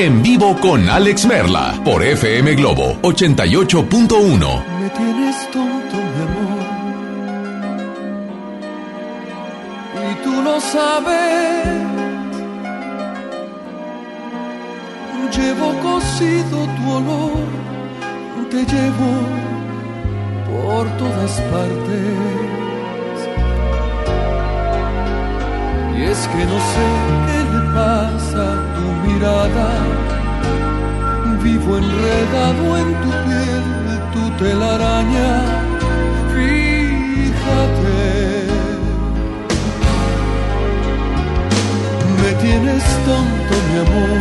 en vivo con Alex Merla por FM Globo 88.1. Me tienes tonto, mi amor. Y tú lo sabes. Llevo cosido tu olor, te llevo por todas partes. Y es que no sé tu mirada vivo enredado en tu piel, tu telaraña, fíjate. Me tienes tonto, mi amor.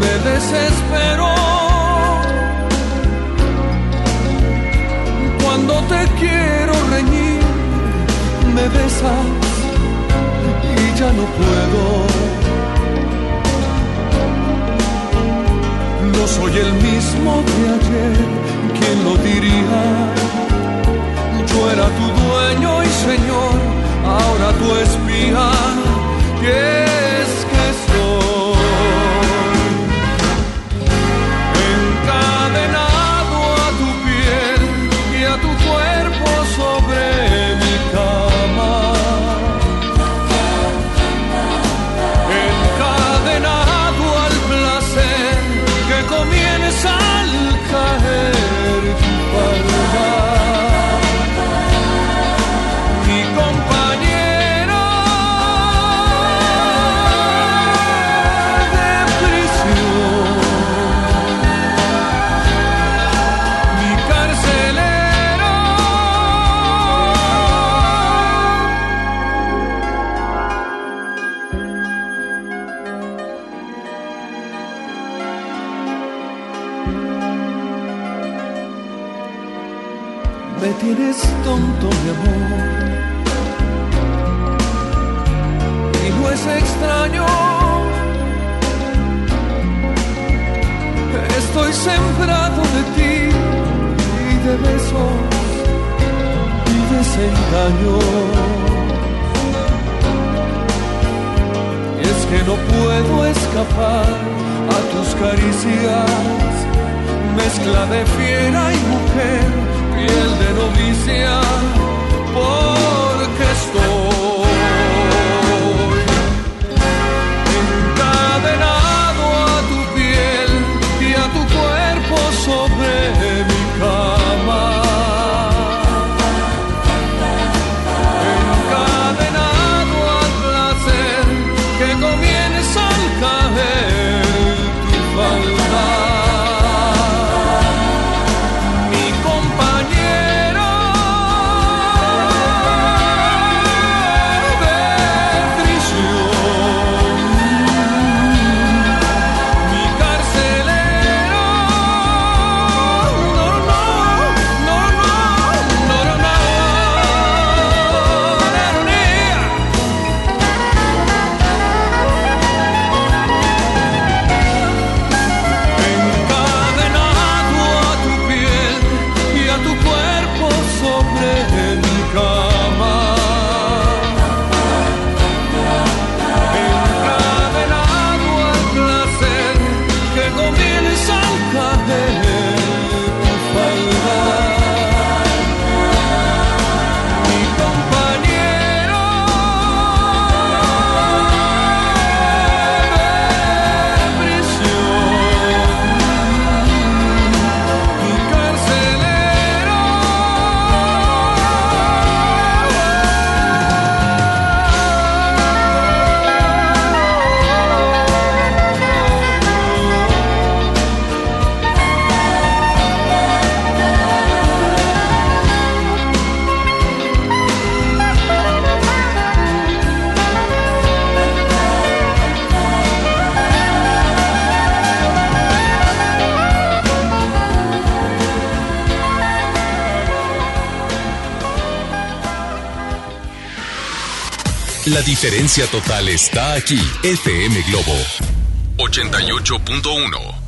Me desespero cuando te quiero reñir, me besas ya no puedo. No soy el mismo de ayer, ¿quién lo diría? Yo era tu dueño y señor, ahora tu espía. ¿Qué es que soy? Encadenado a tu piel y a tu cuerpo sobre Y es que no puedo escapar a tus caricias. Mezcla de fiera y mujer, piel de novicia, porque estoy La diferencia total está aquí. FM Globo 88.1.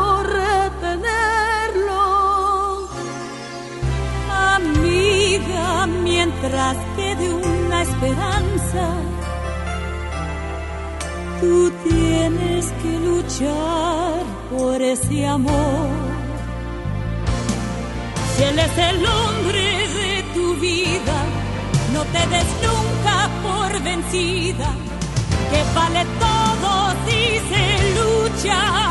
por ese amor. Si él es el hombre de tu vida, no te des nunca por vencida. que vale todo si se lucha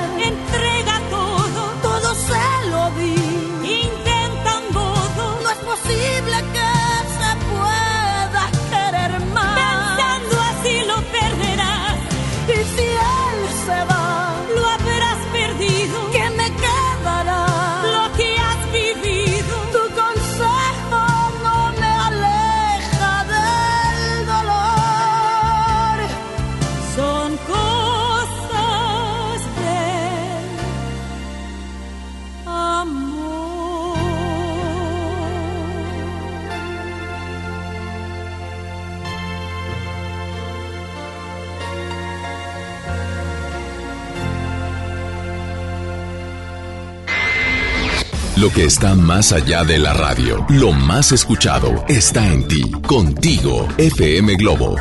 Que está más allá de la radio, lo más escuchado, está en ti. Contigo, FM Globo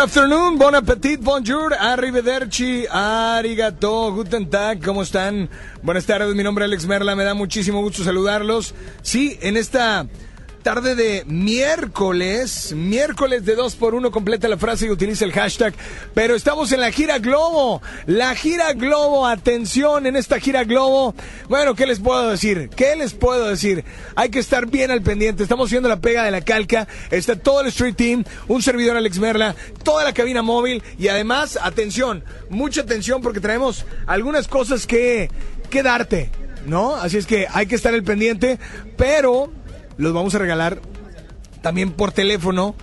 afternoon, bon appetit, bonjour, arrivederci, arigato, guten tag, ¿cómo están? Buenas tardes, mi nombre es Alex Merla, me da muchísimo gusto saludarlos. Sí, en esta tarde de miércoles, miércoles de 2 por 1 completa la frase y utiliza el hashtag, pero estamos en la gira Globo, la gira Globo, atención en esta gira Globo, bueno, ¿qué les puedo decir? ¿Qué les puedo decir? Hay que estar bien al pendiente, estamos haciendo la pega de la calca, está todo el Street Team, un servidor Alex Merla, toda la cabina móvil y además, atención, mucha atención porque traemos algunas cosas que, que darte, ¿no? Así es que hay que estar al pendiente, pero los vamos a regalar también por teléfono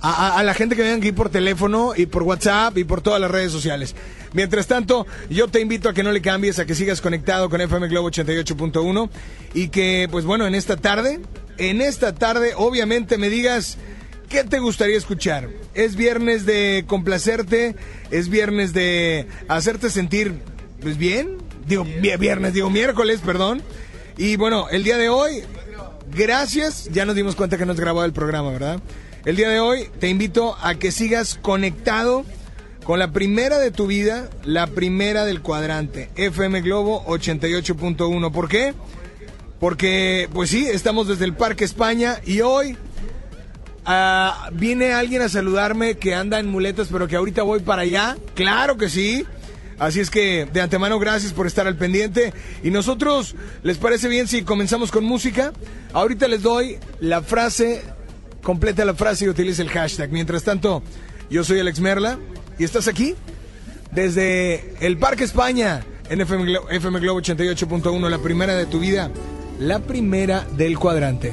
a, a- a la gente que vengan aquí por teléfono y por WhatsApp y por todas las redes sociales. Mientras tanto, yo te invito a que no le cambies, a que sigas conectado con FM Globo 88.1 y que, pues bueno, en esta tarde, en esta tarde, obviamente me digas qué te gustaría escuchar. Es viernes de complacerte, es viernes de hacerte sentir, pues bien, digo vi- viernes, digo miércoles, perdón. Y bueno, el día de hoy Gracias, ya nos dimos cuenta que no has grabado el programa, ¿verdad? El día de hoy te invito a que sigas conectado con la primera de tu vida, la primera del cuadrante, FM Globo 88.1. ¿Por qué? Porque, pues sí, estamos desde el Parque España y hoy ah, viene alguien a saludarme que anda en muletas, pero que ahorita voy para allá. Claro que sí. Así es que de antemano gracias por estar al pendiente. Y nosotros, ¿les parece bien si comenzamos con música? Ahorita les doy la frase, completa la frase y utiliza el hashtag. Mientras tanto, yo soy Alex Merla y estás aquí desde el Parque España en FM, Glo- FM Globo 88.1, la primera de tu vida, la primera del cuadrante.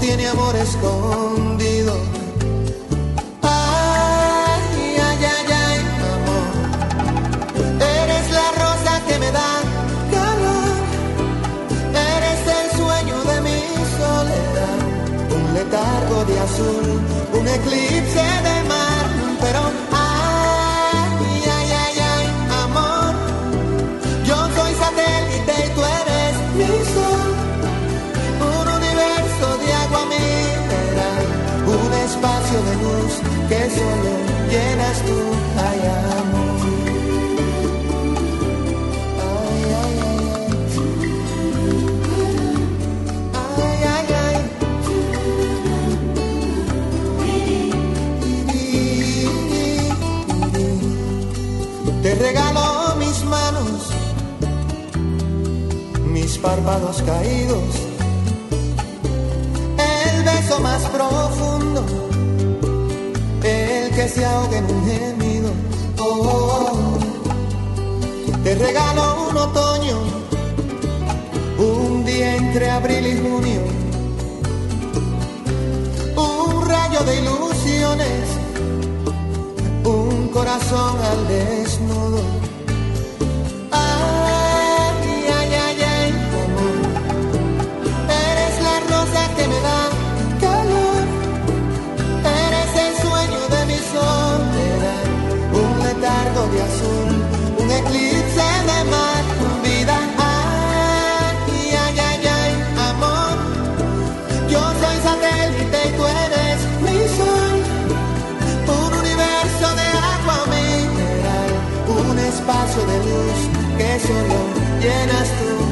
tiene amor escondido. Ay, ay, ay, ay, amor. Eres la rosa que me da calor. Eres el sueño de mi soledad. Un letargo de azul, un eclipse de Te regalo mis manos, mis párpados caídos el beso más profundo, el que se ahoga en un gemido. Oh, te regalo un otoño entre abril y junio. Un rayo de ilusiones, corazón al desnudo. Llenas tú.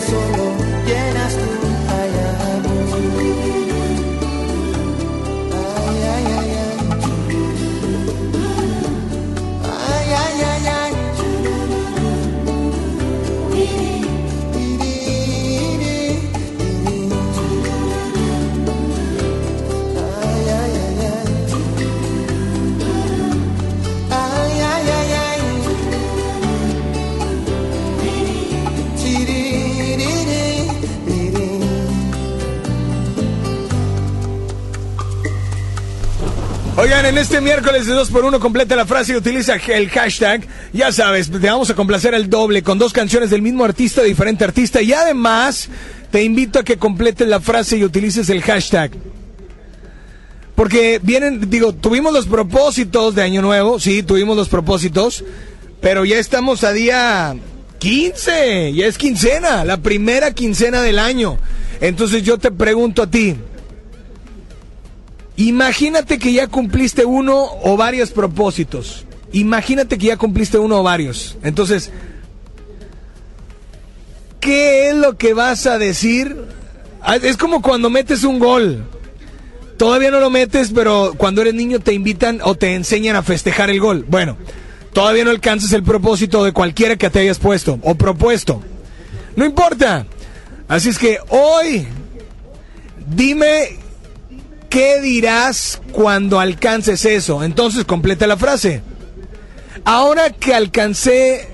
Solo en este miércoles de 2x1 completa la frase y utiliza el hashtag. Ya sabes, te vamos a complacer el doble con dos canciones del mismo artista, diferente artista. Y además, te invito a que completes la frase y utilices el hashtag. Porque vienen, digo, tuvimos los propósitos de Año Nuevo, sí, tuvimos los propósitos, pero ya estamos a día 15, ya es quincena, la primera quincena del año. Entonces yo te pregunto a ti, Imagínate que ya cumpliste uno o varios propósitos. Imagínate que ya cumpliste uno o varios. Entonces, ¿qué es lo que vas a decir? Ah, Es como cuando metes un gol. Todavía no lo metes, pero cuando eres niño te invitan o te enseñan a festejar el gol. Bueno, todavía no alcanzas el propósito de cualquiera que te hayas puesto o propuesto. No importa. Así es que hoy, dime ¿Qué dirás cuando alcances eso? Entonces completa la frase. Ahora que alcancé...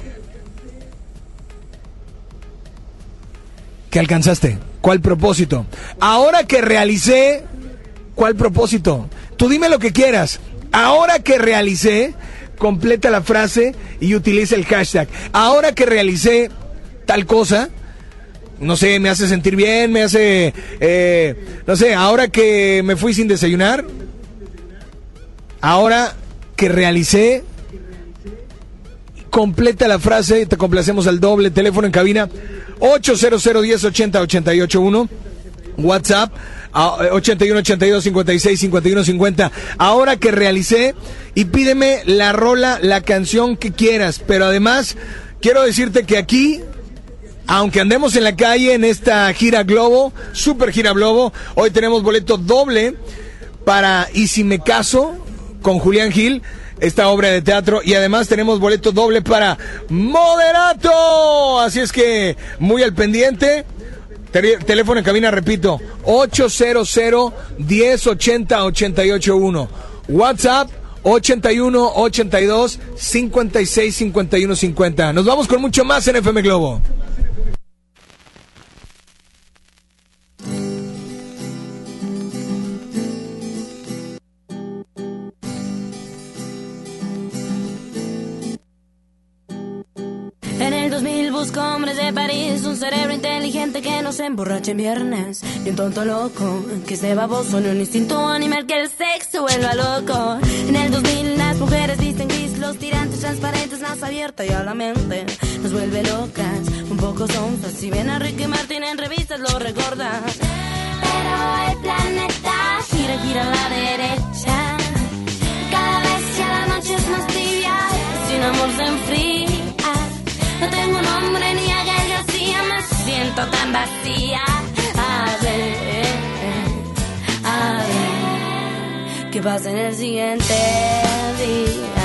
¿Qué alcanzaste? ¿Cuál propósito? Ahora que realicé... ¿Cuál propósito? Tú dime lo que quieras. Ahora que realicé... Completa la frase y utiliza el hashtag. Ahora que realicé tal cosa, no sé, me hace sentir bien, me hace, eh, no sé, ahora que me fui sin desayunar, ahora que realicé, completa la frase te complacemos al doble, teléfono en cabina 800 10 80 881 WhatsApp ah, 81 82 56 51 50. Ahora que realicé y pídeme la rola, la canción que quieras, pero además quiero decirte que aquí aunque andemos en la calle en esta gira Globo, super gira Globo, hoy tenemos boleto doble para Y si me caso con Julián Gil, esta obra de teatro, y además tenemos boleto doble para Moderato. Así es que muy al pendiente. Teléfono en cabina, repito, 800 1080 881. WhatsApp 81 82 56 51 50. Nos vamos con mucho más en FM Globo. En el 2000 busco hombres de París, un cerebro inteligente que no se emborrache en viernes, ni un tonto loco que esté baboso, ni un instinto animal que el sexo vuelva loco. En el 2000 las mujeres visten los tirantes transparentes, más abierta y a la mente nos vuelve locas. un poco sonsa. Si ven a Ricky Martin en revistas lo recordan. Pero el planeta gira, gira a la derecha. Cada vez que la noche es más tibia, sin amor se enfría. Tengo nombre ni a García, me siento tan vacía. A ver, a ver, ¿qué pasa en el siguiente día?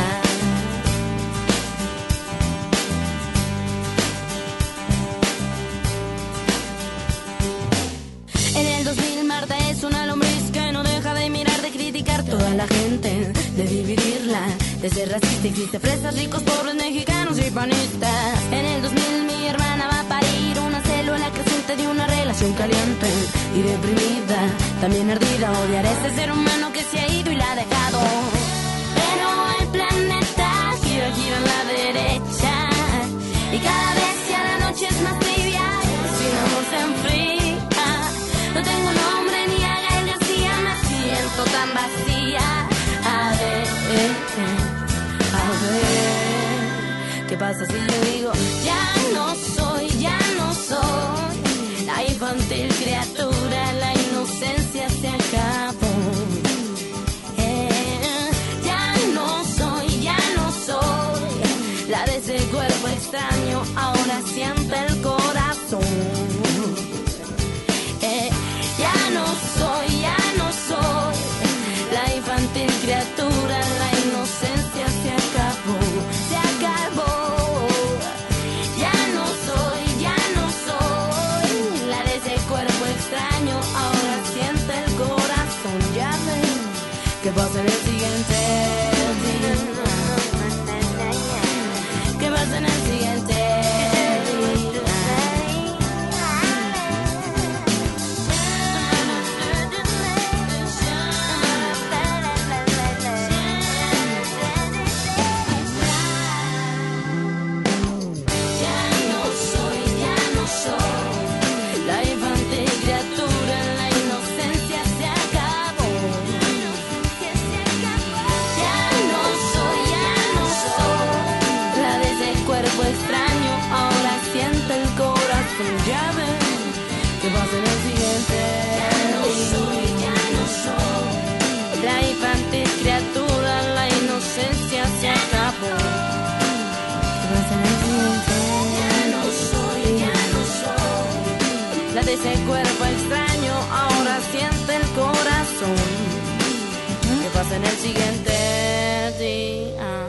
En el 2000 Marta es una toda la gente, de dividirla, de ser racista y triste, fresas, ricos, pobres, mexicanos y panistas. En el 2000 mi hermana va a parir una célula creciente de una relación caliente y deprimida, también ardida, odiar a este ser humano que se ha ido y la ha dejado. Pasa si yo digo ya no soy, ya no soy la infantil criatura, la inocencia se acabó. Eh, ya no soy, ya no soy la de ese cuerpo extraño, ahora siente el corazón. Eh, ya no soy, ya no soy la infantil criatura, en el siguiente día?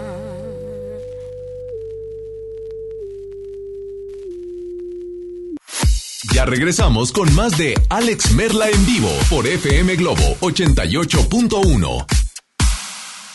Ya regresamos con más de Alex Merla en vivo por FM Globo 88.1.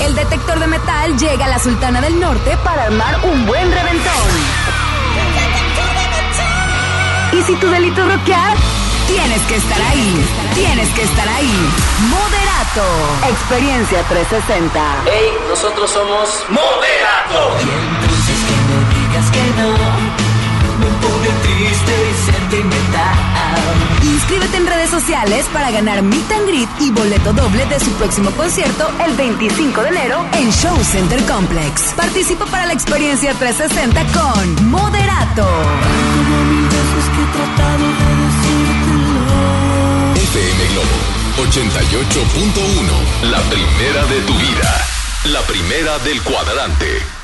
El detector de metal llega a la Sultana del Norte para armar un buen reventón. Y si tu delito es rockear, tienes que estar ahí. Tienes que estar ahí. Moderato. Experiencia 360. Hey, nosotros somos Moderato. entonces que no digas que no. Sentimental. Inscríbete en redes sociales para ganar Meet and Greet y boleto doble de su próximo concierto el 25 de enero en Show Center Complex. Participa para la experiencia 360 con Moderato. FM Globo 88.1. La primera de tu vida. La primera del cuadrante.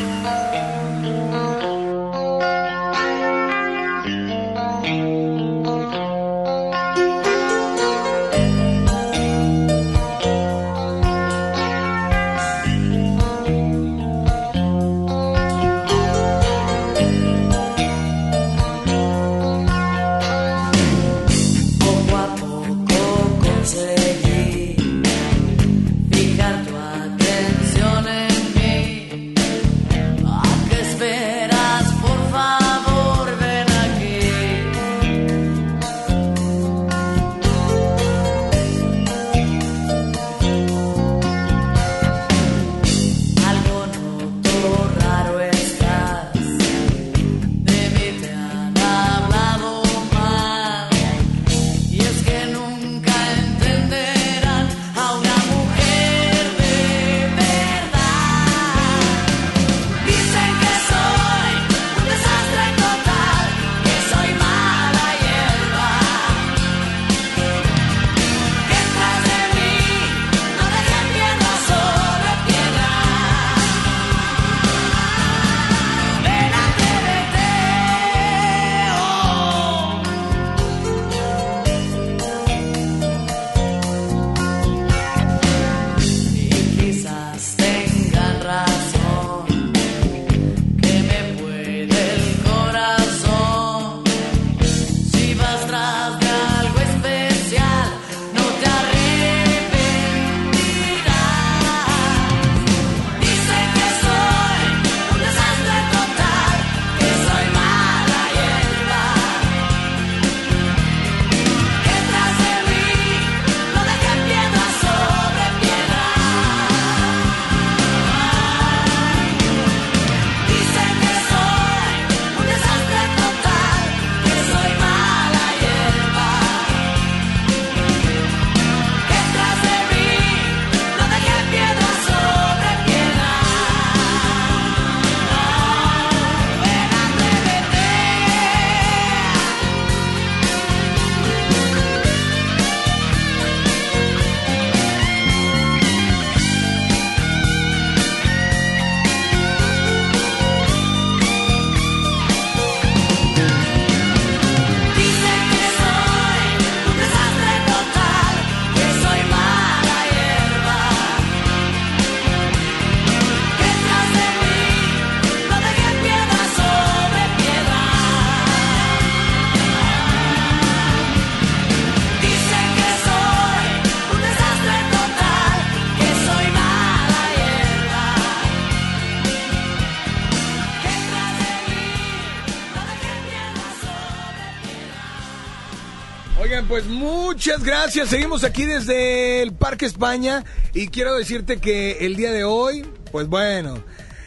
Muchas gracias. Seguimos aquí desde el Parque España y quiero decirte que el día de hoy, pues bueno,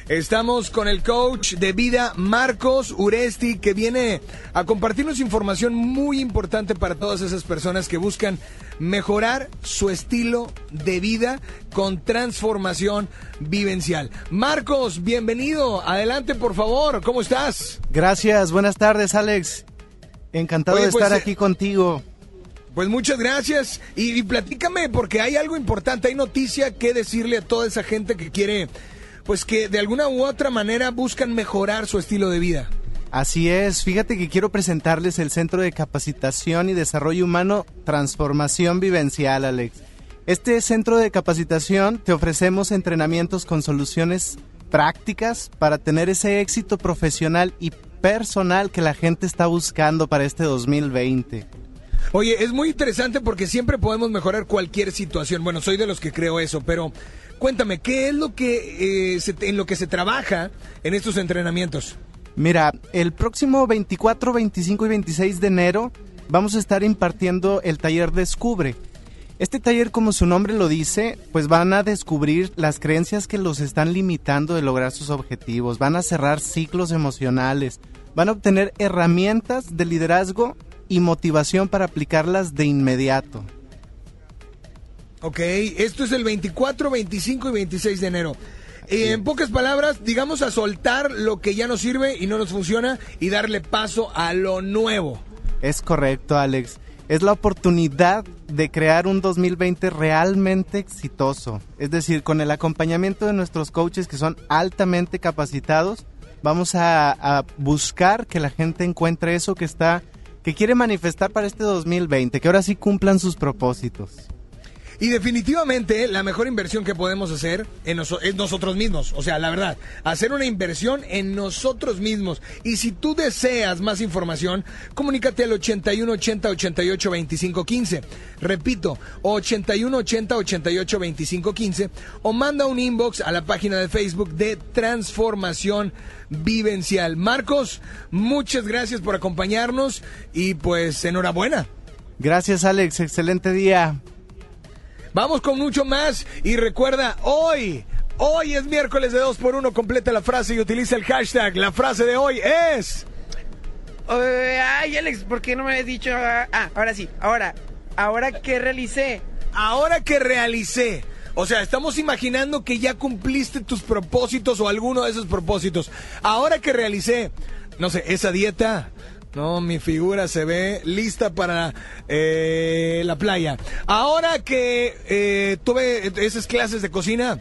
Estamos con el coach de vida, Marcos Uresti, que viene a compartirnos información muy importante para todas esas personas que buscan mejorar su estilo de vida con transformación vivencial. Marcos, bienvenido. Adelante, por favor. ¿Cómo estás? Gracias. Buenas tardes, Alex. Encantado Oye, de pues, estar eh, aquí contigo. Pues muchas gracias. Y, platícame, porque hay algo importante, hay noticia que decirle a toda esa gente que quiere, pues que de alguna u otra manera buscan mejorar su estilo de vida. Así es, fíjate que quiero presentarles el Centro de Capacitación y Desarrollo Humano Transformación Vivencial, Alex. Este centro de capacitación te ofrecemos entrenamientos con soluciones prácticas para tener ese éxito profesional y personal que la gente está buscando para este 2020. Oye, es muy interesante porque siempre podemos mejorar cualquier situación. Bueno, soy de los que creo eso, pero cuéntame, ¿qué es lo que eh, se- en lo que se trabaja en estos entrenamientos? Mira, el próximo 24, 25 y 26 de enero vamos a estar impartiendo el taller Descubre. Este taller, como su nombre lo dice, pues van a descubrir las creencias que los están limitando de lograr sus objetivos, van a cerrar ciclos emocionales, van a obtener herramientas de liderazgo y motivación para aplicarlas de inmediato. Ok, esto es el 24, 25 y 26 de enero. Eh, En pocas palabras, digamos a soltar lo que ya nos sirve y no nos funciona y darle paso a lo nuevo. Es correcto, Alex. Es la oportunidad de crear un 2020 realmente exitoso. Es decir, con el acompañamiento de nuestros coaches que son altamente capacitados, vamos a, a buscar que la gente encuentre eso que está, que quiere manifestar para este 2020, que ahora sí cumplan sus propósitos. Y definitivamente la mejor inversión que podemos hacer en es nosotros mismos. O sea, la verdad, hacer una inversión en nosotros mismos. Y si tú deseas más información, comunícate al 81 80 88 25 15. Repito, 81 80 88 25 15 o manda un inbox a la página de Facebook de Transformación Vivencial. Marcos, muchas gracias por acompañarnos y pues enhorabuena. Gracias, Alex. Excelente día. Vamos con mucho más y recuerda, hoy, hoy es miércoles de 2 por 1 completa la frase y utiliza el hashtag. La frase de hoy es... Eh, ay, Alex, ¿por qué no me has dicho? Ah, ah, ahora sí, ahora, ahora que realicé. Ahora que realicé. O sea, estamos imaginando que ya cumpliste tus propósitos o alguno de esos propósitos. Ahora que realicé, no sé, esa dieta. No, mi figura se ve lista para eh, la playa. Ahora que eh, tuve esas clases de cocina,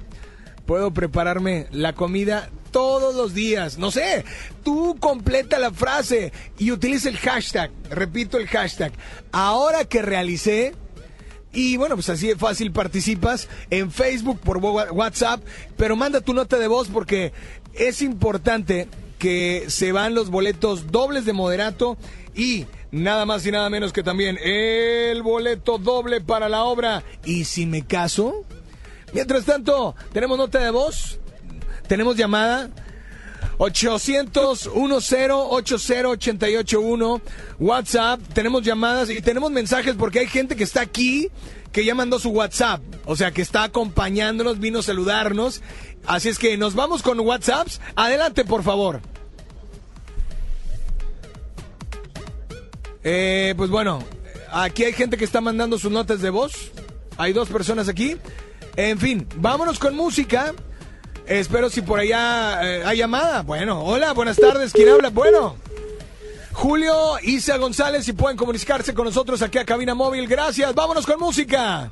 puedo prepararme la comida todos los días. No sé, tú completa la frase y utiliza el hashtag. Repito el hashtag. Ahora que realicé, y bueno, pues así de fácil participas en Facebook por WhatsApp, pero manda tu nota de voz porque es importante que se van los boletos dobles de moderato y nada más y nada menos que también el boleto doble para la obra. ¿Y si me caso? Mientras tanto, tenemos nota de voz, tenemos llamada. 800 10 80 881 WhatsApp, tenemos llamadas y tenemos mensajes porque hay gente que está aquí que ya mandó su WhatsApp, o sea, que está acompañándonos, vino a saludarnos. Así es que nos vamos con WhatsApps. Adelante, por favor. Eh, pues bueno, aquí hay gente que está mandando sus notas de voz. Hay dos personas aquí. En fin, vámonos con música. Espero si por allá eh, hay llamada. Bueno, hola, buenas tardes. ¿Quién habla? Bueno. Julio, Isa González, si pueden comunicarse con nosotros aquí a Cabina Móvil. Gracias. Vámonos con música.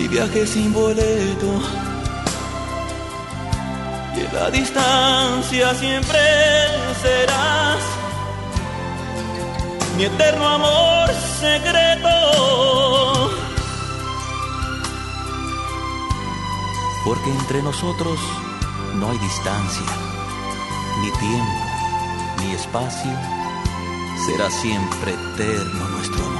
Y viaje sin boleto. Y en la distancia siempre serás mi eterno amor secreto. Porque entre nosotros no hay distancia, ni tiempo, ni espacio. Será siempre eterno nuestro amor.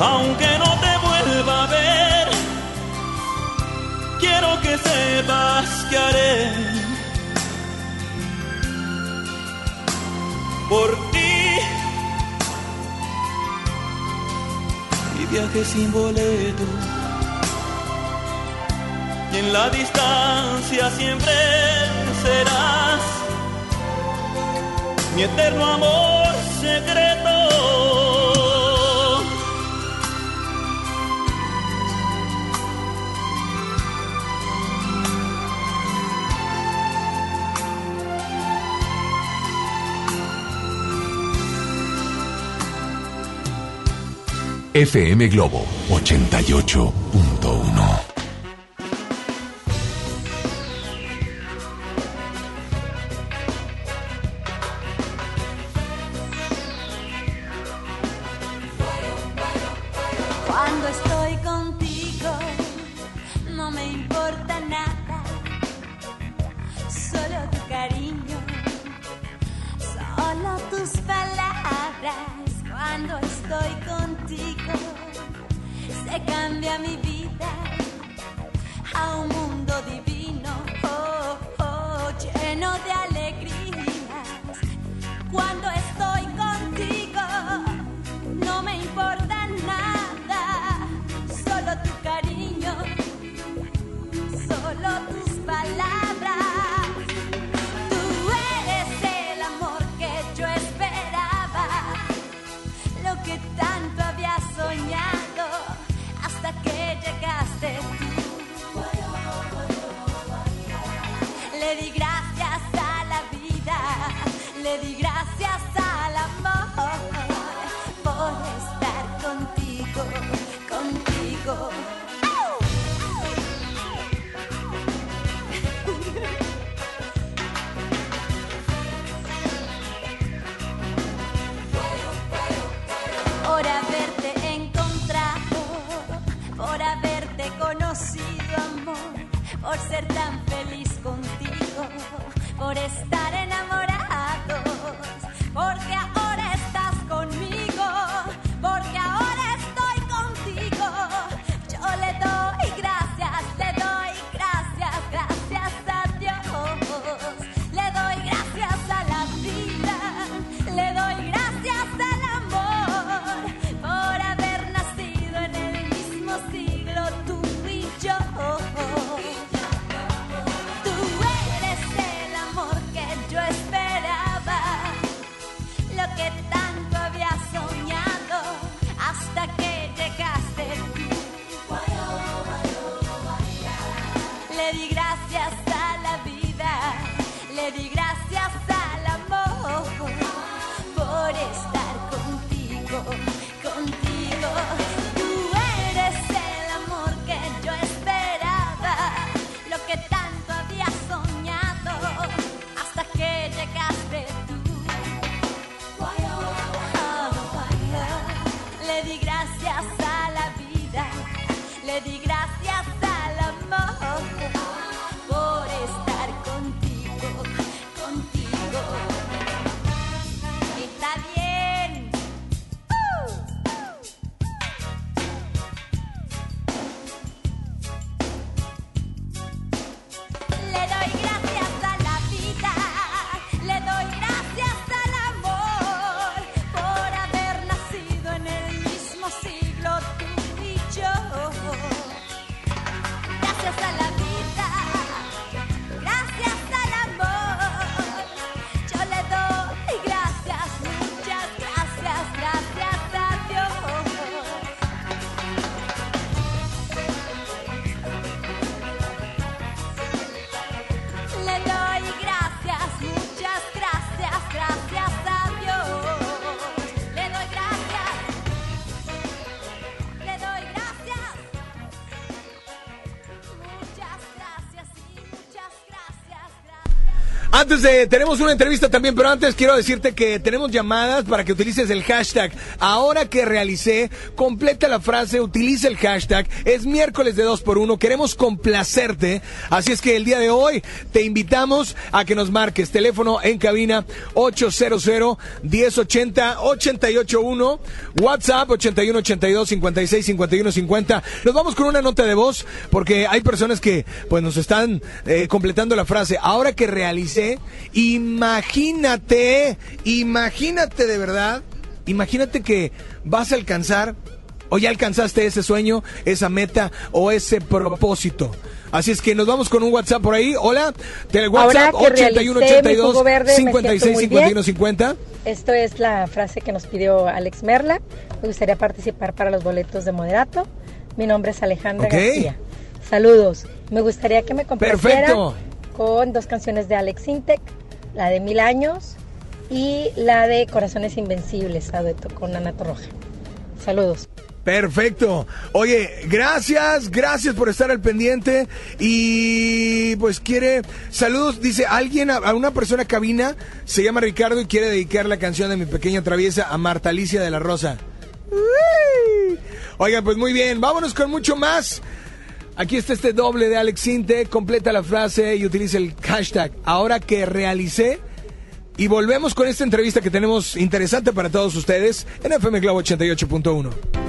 Aunque no te vuelva a ver, quiero que sepas que haré por ti. Y viaje sin boleto. Y en la distancia siempre serás mi eterno amor secreto. FM Globo 88.1. Antes de, tenemos una entrevista también, pero antes quiero decirte que tenemos llamadas para que utilices el hashtag. Ahora que realicé, completa la frase, utiliza el hashtag. Es miércoles de 2 por 1 queremos complacerte. Así es que el día de hoy te invitamos a que nos marques. Teléfono en cabina 800-1080-881. WhatsApp 8182-565150. Nos vamos con una nota de voz porque hay personas que pues nos están eh, completando la frase. Ahora que realicé, imagínate, imagínate de verdad, imagínate que vas a alcanzar o ya alcanzaste ese sueño, esa meta o ese propósito. Así es que nos vamos con un WhatsApp por ahí. Hola, del WhatsApp Ahora que realicé mi 8182 jugo verde, me siento 56 muy 51 50. Esto es la frase que nos pidió Alex Merla. Me gustaría participar para los boletos de moderato. Mi nombre es Alejandra. García. Saludos. Me gustaría que me Perfecto. con dos canciones de Alex Intec, la de Mil Años y la de Corazones Invencibles, a dueto con Ana Torroja. Saludos. Perfecto. Oye, gracias, gracias por estar al pendiente. Y pues quiere, saludos, dice alguien, a, una persona cabina, se llama Ricardo y quiere dedicar la canción de mi pequeña traviesa a Marta Alicia de la Rosa. Uy. Oigan, pues muy bien, vámonos con mucho más. Aquí está este doble de Alex Sinte, completa la frase y utiliza el hashtag ahora que realicé. Y volvemos con esta entrevista que tenemos interesante para todos ustedes en FM Globo 88.1.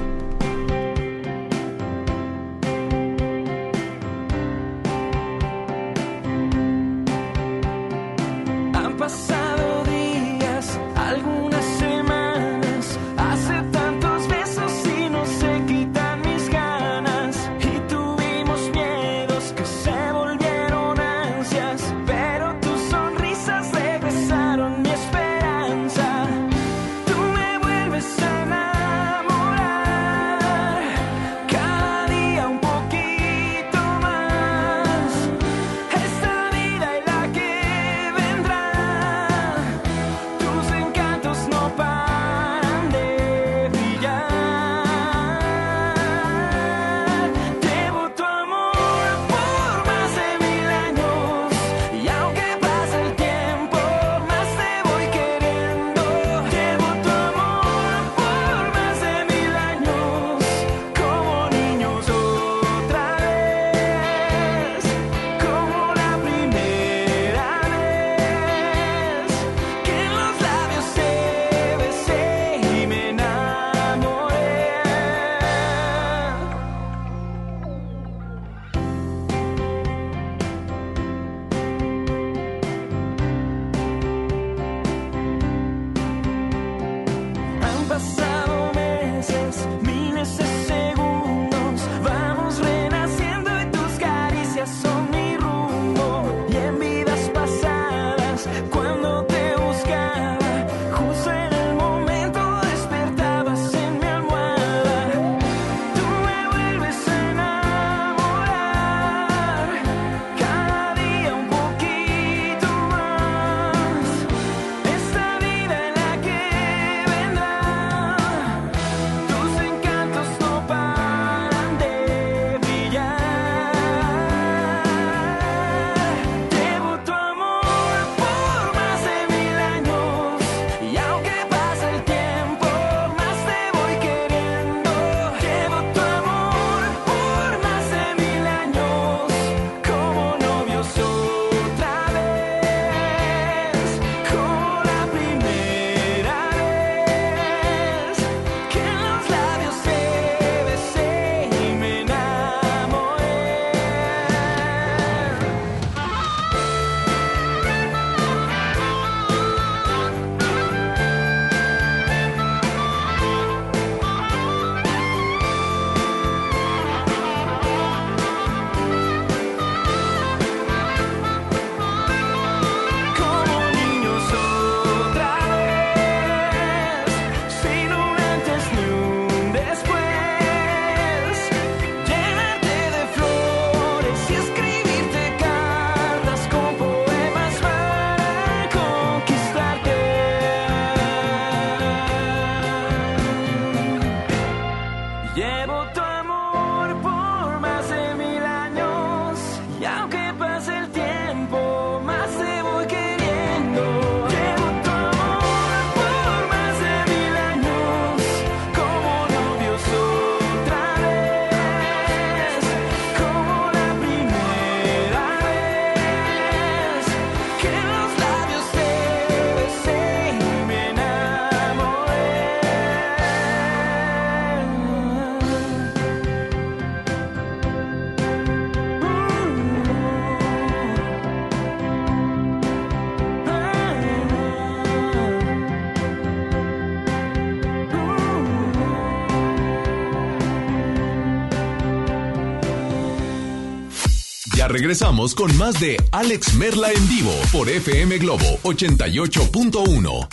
regresamos con más de Alex Merla en vivo por FM Globo 88.1.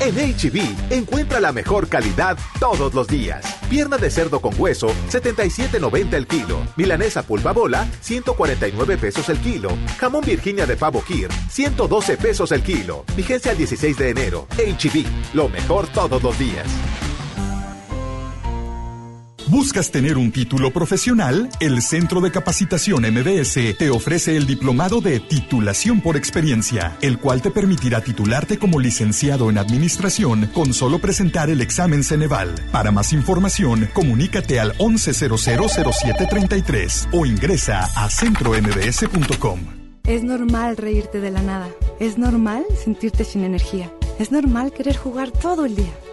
En HB, encuentra la mejor calidad todos los días. Pierna de cerdo con hueso, 77.90 el kilo. Milanesa pulpa bola, 149 pesos el kilo. Jamón Virginia de pavo Kir, 112 pesos el kilo. Vigencia al 16 de enero. HB, lo mejor todos los días. ¿Buscas tener un título profesional? El Centro de Capacitación MBS te ofrece el diplomado de titulación por experiencia, el cual te permitirá titularte como licenciado en administración con solo presentar el examen Ceneval. Para más información, comunícate al 11000733 o ingresa a centrombs.com. Es normal reírte de la nada. Es normal sentirte sin energía. Es normal querer jugar todo el día.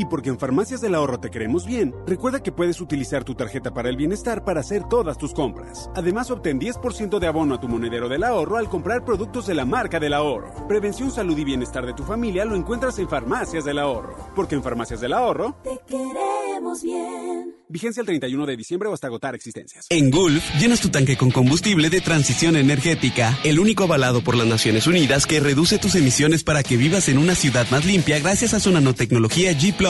Y porque en Farmacias del Ahorro te queremos bien, recuerda que puedes utilizar tu tarjeta para el bienestar para hacer todas tus compras. Además, obtén 10% de abono a tu monedero del ahorro al comprar productos de la marca del ahorro. Prevención, salud y bienestar de tu familia lo encuentras en Farmacias del Ahorro. Porque en Farmacias del Ahorro Te queremos bien. Vigencia el 31 de diciembre o hasta agotar existencias. En Gulf, llenas tu tanque con combustible de transición energética, el único avalado por las Naciones Unidas que reduce tus emisiones para que vivas en una ciudad más limpia gracias a su nanotecnología G ⁇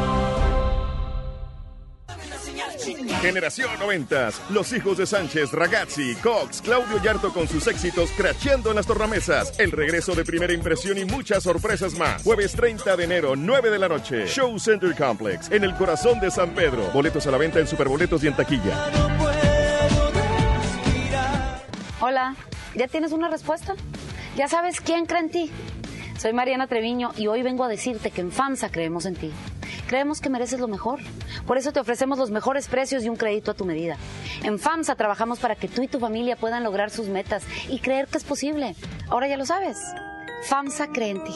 Generación 90. Los hijos de Sánchez, Ragazzi, Cox, Claudio Yarto con sus éxitos cracheando en las tornamesas. El regreso de primera impresión y muchas sorpresas más. Jueves 30 de enero, 9 de la noche. Show Center Complex, en el corazón de San Pedro. Boletos a la venta en Superboletos y en taquilla. Hola, ¿ya tienes una respuesta? ¿Ya sabes quién cree en ti? Soy Mariana Treviño y hoy vengo a decirte que en FAMSA creemos en ti. Creemos que mereces lo mejor. Por eso te ofrecemos los mejores precios y un crédito a tu medida. En FAMSA trabajamos para que tú y tu familia puedan lograr sus metas y creer que es posible. Ahora ya lo sabes. FAMSA cree en ti.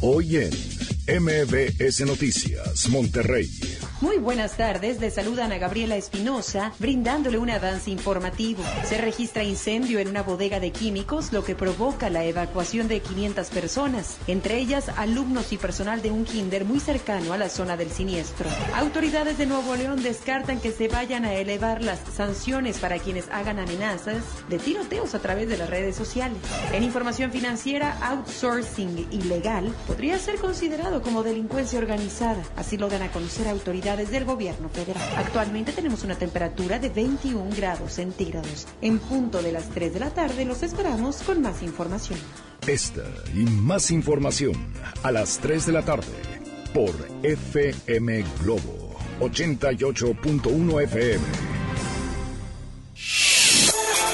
Hoy en MBS Noticias, Monterrey. Muy buenas tardes, le saludan a Gabriela Espinosa, brindándole un avance informativo. Se registra incendio en una bodega de químicos, lo que provoca la evacuación de 500 personas, entre ellas alumnos y personal de un kinder muy cercano a la zona del siniestro. Autoridades de Nuevo León descartan que se vayan a elevar las sanciones para quienes hagan amenazas de tiroteos a través de las redes sociales. En información financiera, outsourcing ilegal podría ser considerado como delincuencia organizada. Así lo dan a conocer autoridades del gobierno federal. Actualmente tenemos una temperatura de 21 grados centígrados. En punto de las 3 de la tarde los esperamos con más información. Esta y más información a las 3 de la tarde por FM Globo 88.1 FM.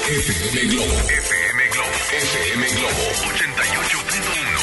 FM Globo. FM Globo. FM Globo 88.1.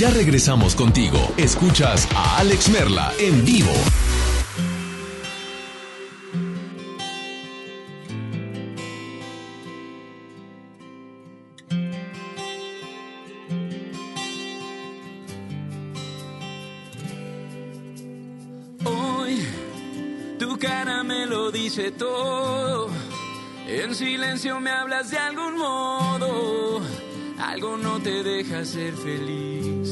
Ya regresamos contigo. Escuchas a Alex Merla en vivo. Hoy tu cara me lo dice todo. En silencio me hablas de algún modo. Algo no te deja ser feliz.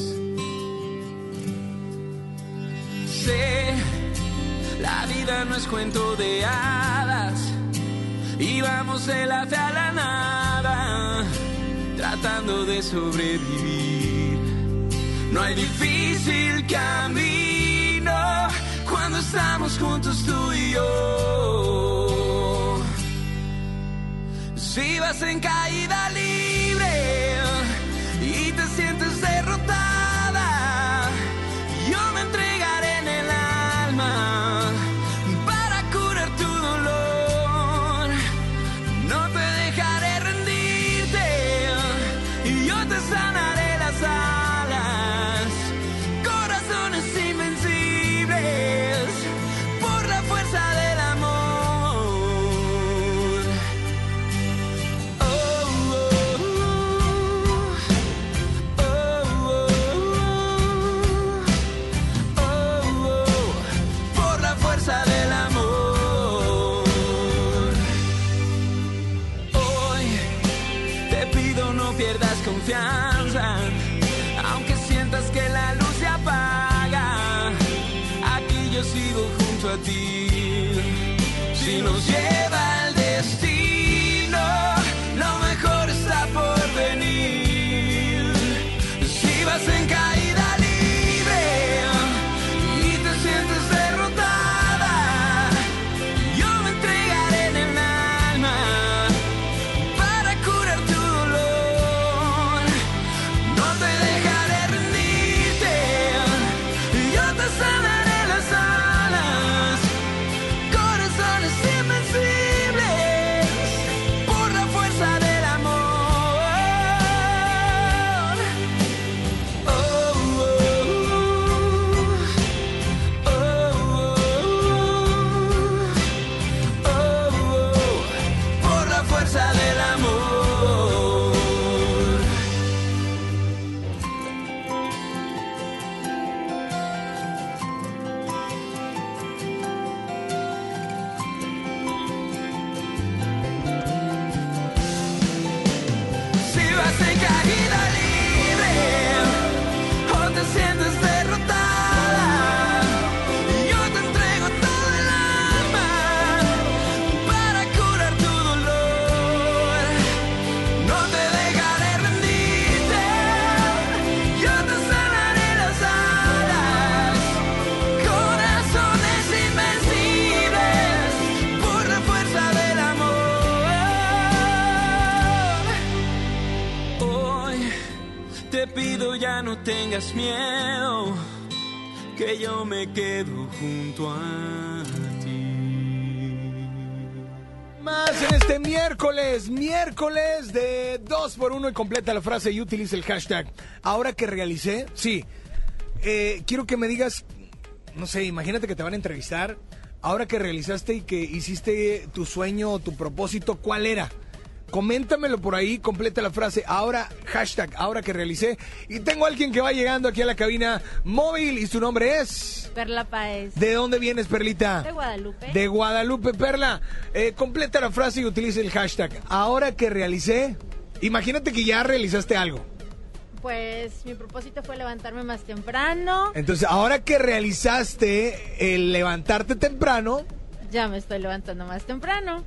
Sé, la vida no es cuento de hadas. Y vamos de la fe a la nada, tratando de sobrevivir. No hay difícil camino cuando estamos juntos tú y yo. Si vas en caída libre que yo me quedo junto a Más en este miércoles, miércoles de 2 por 1 y completa la frase y utiliza el hashtag. Ahora que realicé, sí, eh, quiero que me digas, no sé, imagínate que te van a entrevistar. Ahora que realizaste y que hiciste tu sueño tu propósito, ¿cuál era? Coméntamelo por ahí, completa la frase. Ahora, hashtag, ahora que realicé. Y tengo a alguien que va llegando aquí a la cabina móvil y su nombre es... Perla Paez. ¿De dónde vienes, Perlita? De Guadalupe. De Guadalupe, Perla. Eh, completa la frase y utilice el hashtag. Ahora que realicé, imagínate que ya realizaste algo. Pues mi propósito fue levantarme más temprano. Entonces, ahora que realizaste el levantarte temprano, Ya me estoy levantando más temprano.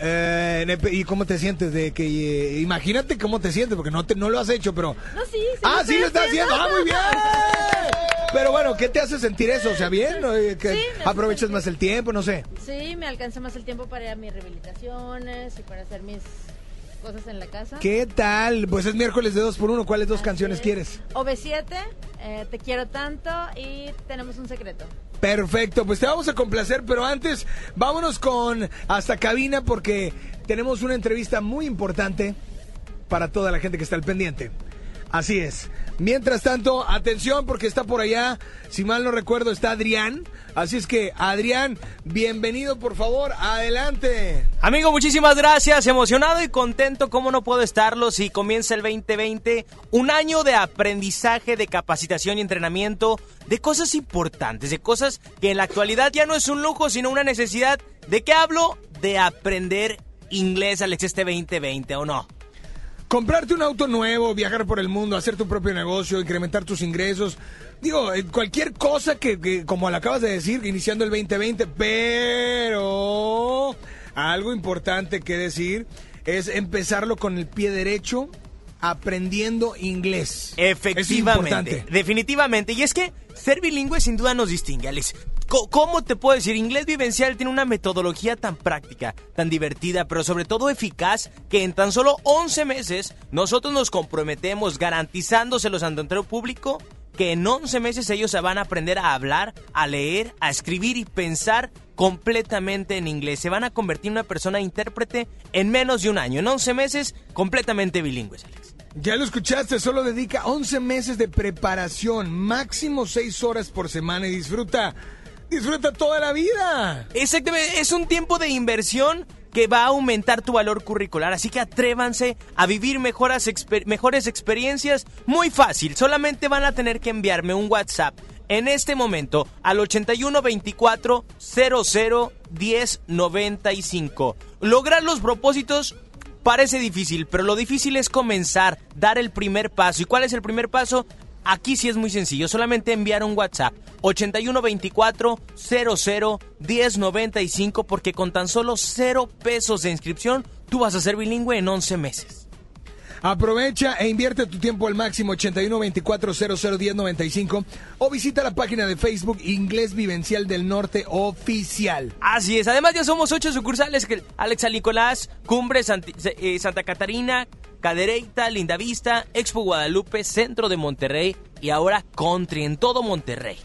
Eh, ¿y cómo te sientes? De que eh, imagínate cómo te sientes, porque no te, no lo has hecho, pero No, sí, sí. ah, lo sí lo estás haciendo. Ah, muy bien. Pero bueno, ¿qué te hace sentir eso? O sea, bien, ¿no? Eh, que Sí, aprovechas más el tiempo, no sé. Sí, me alcanza más el tiempo para mis rehabilitaciones y para hacer mis cosas en la casa. ¿Qué tal? Pues es miércoles de dos por uno. ¿Cuáles dos canciones quieres? OV7, eh, Te quiero tanto y tenemos un secreto. Perfecto, pues te vamos a complacer, pero antes vámonos con hasta cabina porque tenemos una entrevista muy importante para toda la gente que está al pendiente. Así es, Mientras tanto, atención porque está por allá, si mal no recuerdo, está Adrián. Así es que, Adrián, bienvenido por favor, adelante. Amigo, muchísimas gracias. Emocionado y contento, ¿cómo no puedo estarlo si comienza el 2020? Un año de aprendizaje, de capacitación y entrenamiento, de cosas importantes, de cosas que en la actualidad ya no es un lujo, sino una necesidad. ¿De qué hablo? De aprender inglés, Alex, este 2020, ¿o no? Comprarte un auto nuevo, viajar por el mundo, hacer tu propio negocio, incrementar tus ingresos. Digo, eh, cualquier cosa que, que, como le acabas de decir, iniciando el 2020, pero algo importante que decir es empezarlo con el pie derecho, aprendiendo inglés. Efectivamente, definitivamente. Y es que ser bilingüe sin duda nos distingue, Alex. ¿Cómo te puedo decir? Inglés vivencial tiene una metodología tan práctica, tan divertida, pero sobre todo eficaz, que en tan solo 11 meses nosotros nos comprometemos garantizándoselos ante el público que en 11 meses ellos se van a aprender a hablar, a leer, a escribir y pensar completamente en inglés. Se van a convertir en una persona intérprete en menos de un año. En 11 meses, completamente bilingües, Alex. Ya lo escuchaste, solo dedica 11 meses de preparación, máximo 6 horas por semana y disfruta disfruta toda la vida. Exactamente, es un tiempo de inversión que va a aumentar tu valor curricular, así que atrévanse a vivir mejores, experiencias muy fácil. Solamente van a tener que enviarme un WhatsApp en este momento al 81 24 00 10 95. Lograr los propósitos parece difícil, pero lo difícil es comenzar, dar el primer paso. ¿Y cuál es el primer paso? Aquí sí es muy sencillo, solamente enviar un WhatsApp 8124 00 1095 porque con tan solo 0 pesos de inscripción tú vas a ser bilingüe en 11 meses. Aprovecha e invierte tu tiempo al máximo 8124001095 o visita la página de Facebook Inglés Vivencial del Norte Oficial. Así es, además ya somos ocho sucursales, Alexa Nicolás, Cumbre, eh, Santa Catarina, Cadereyta, Lindavista, Expo Guadalupe, Centro de Monterrey y ahora Country en todo Monterrey.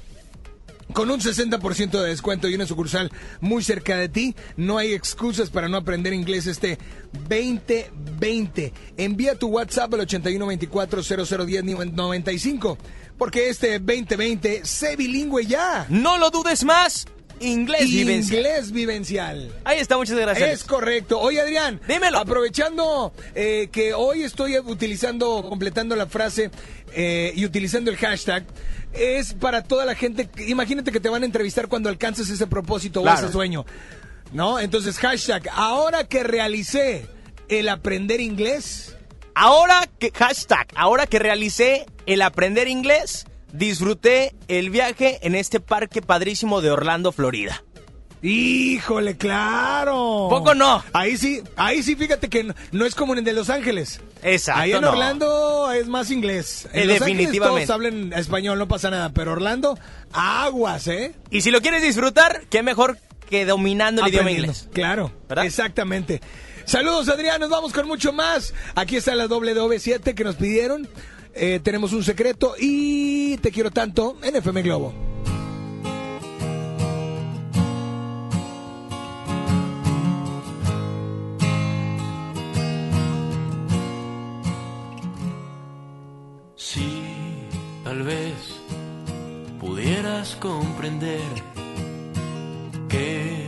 Con un 60% de descuento y una sucursal muy cerca de ti, no hay excusas para no aprender inglés este 2020. Envía tu WhatsApp al 8124001095 porque este 2020 sé bilingüe ya. No lo dudes más. Inglés vivencial. Inglés vivencial. Ahí está, muchas gracias. Es correcto. Oye, Adrián. Dímelo. Aprovechando eh, que hoy estoy utilizando, completando la frase eh, y utilizando el hashtag, es para toda la gente. Imagínate que te van a entrevistar cuando alcances ese propósito o ese sueño. ¿No? Entonces, hashtag, ahora que realicé el aprender inglés. Ahora que, hashtag, ahora que realicé el aprender inglés disfruté el viaje en este parque padrísimo de Orlando, Florida. Híjole, claro. Poco no. Ahí sí, ahí sí, fíjate que no, es como en el de Los Ángeles. Exacto. Ahí en Orlando es más inglés. En Los Ángeles todos hablan español, no pasa nada. Pero Orlando, aguas, ¿eh? Y si lo quieres disfrutar, qué mejor que dominando el idioma inglés. Claro, exactamente. Saludos, Adrián. Nos vamos con mucho más. Aquí está la W7 que nos pidieron. Eh, tenemos un secreto y te quiero tanto en FM Globo. Si tal vez pudieras comprender que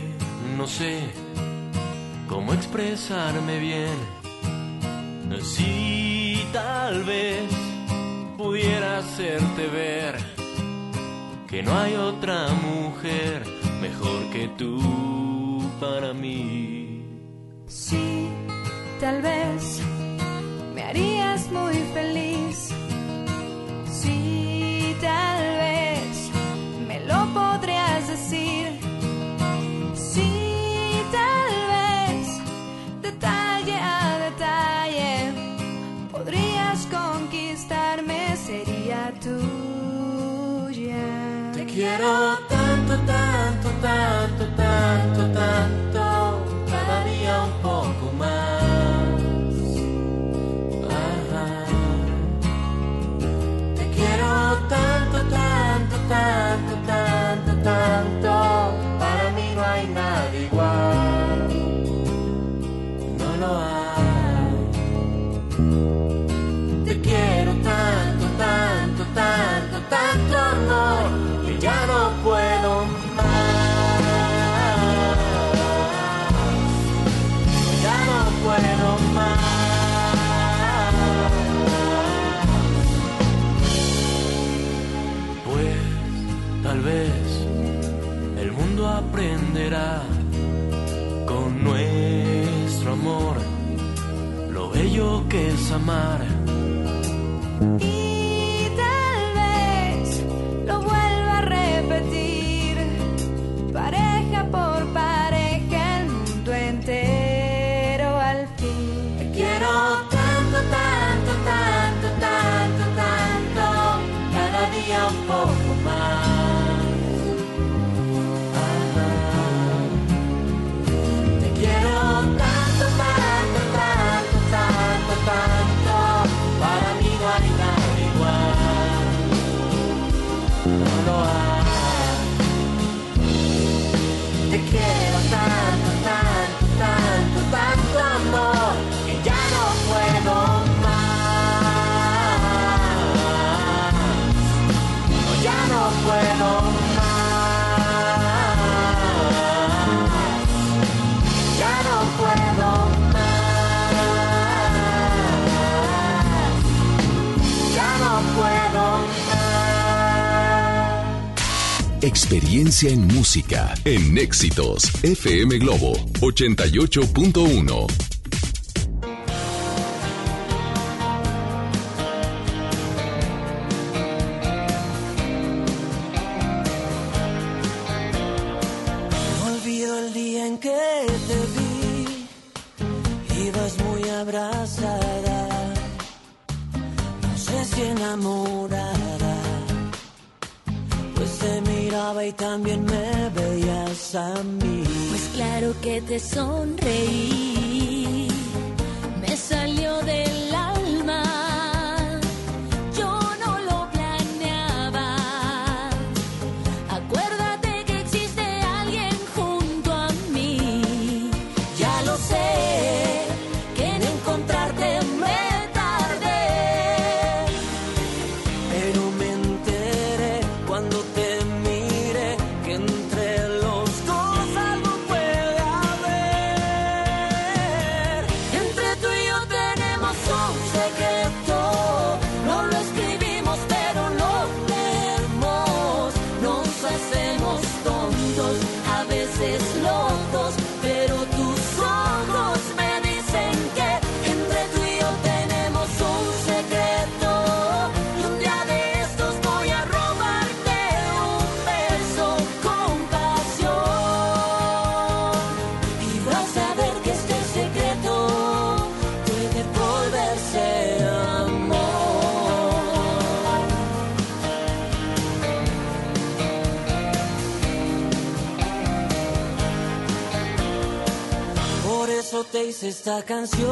no sé cómo expresarme bien. Si tal vez pudiera hacerte ver que no hay otra mujer mejor que tú para mí. Sí, tal vez me harías muy tanto, tanto, tanto, cada día un poco más. Te quiero tanto, tanto, tanto, amar experiencia en música en Éxitos FM Globo 88.1. canción.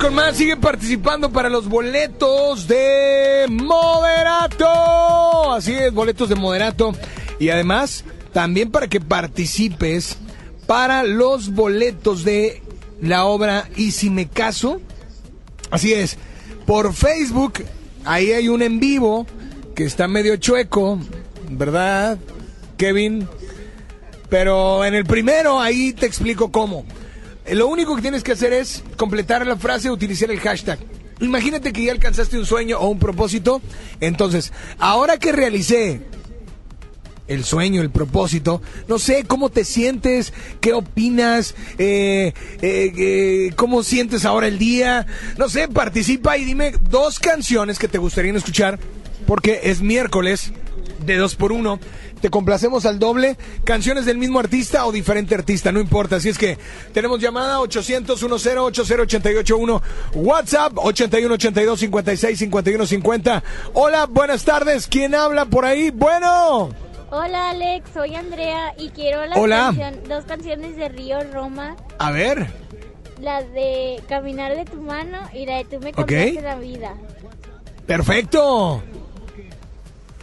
Con más, sigue participando para los boletos de Moderato. Así es, boletos de Moderato. Y además, también para que participes para los boletos de la obra Y si me caso. Así es, por Facebook, ahí hay un en vivo que está medio chueco, ¿verdad, Kevin? Pero en el primero ahí te explico cómo. Lo único que tienes que hacer es completar la frase, utilizar el hashtag. Imagínate que ya alcanzaste un sueño o un propósito. Entonces, ahora que realicé el sueño, el propósito. No sé cómo te sientes, qué opinas, eh, eh, eh, cómo sientes ahora el día. No sé, participa y dime dos canciones que te gustaría escuchar, porque es miércoles de dos por uno. Te complacemos al doble, canciones del mismo artista o diferente artista, no importa. Así es que tenemos llamada 800 10 80881 WhatsApp 81 82 56 51 50. Hola, buenas tardes. ¿Quién habla por ahí? Bueno. Hola Alex, soy Andrea y quiero Hola. cancion- dos canciones de Río Roma, A ver. la de Caminar de tu mano y la de Tú me cambiaste la vida. Perfecto.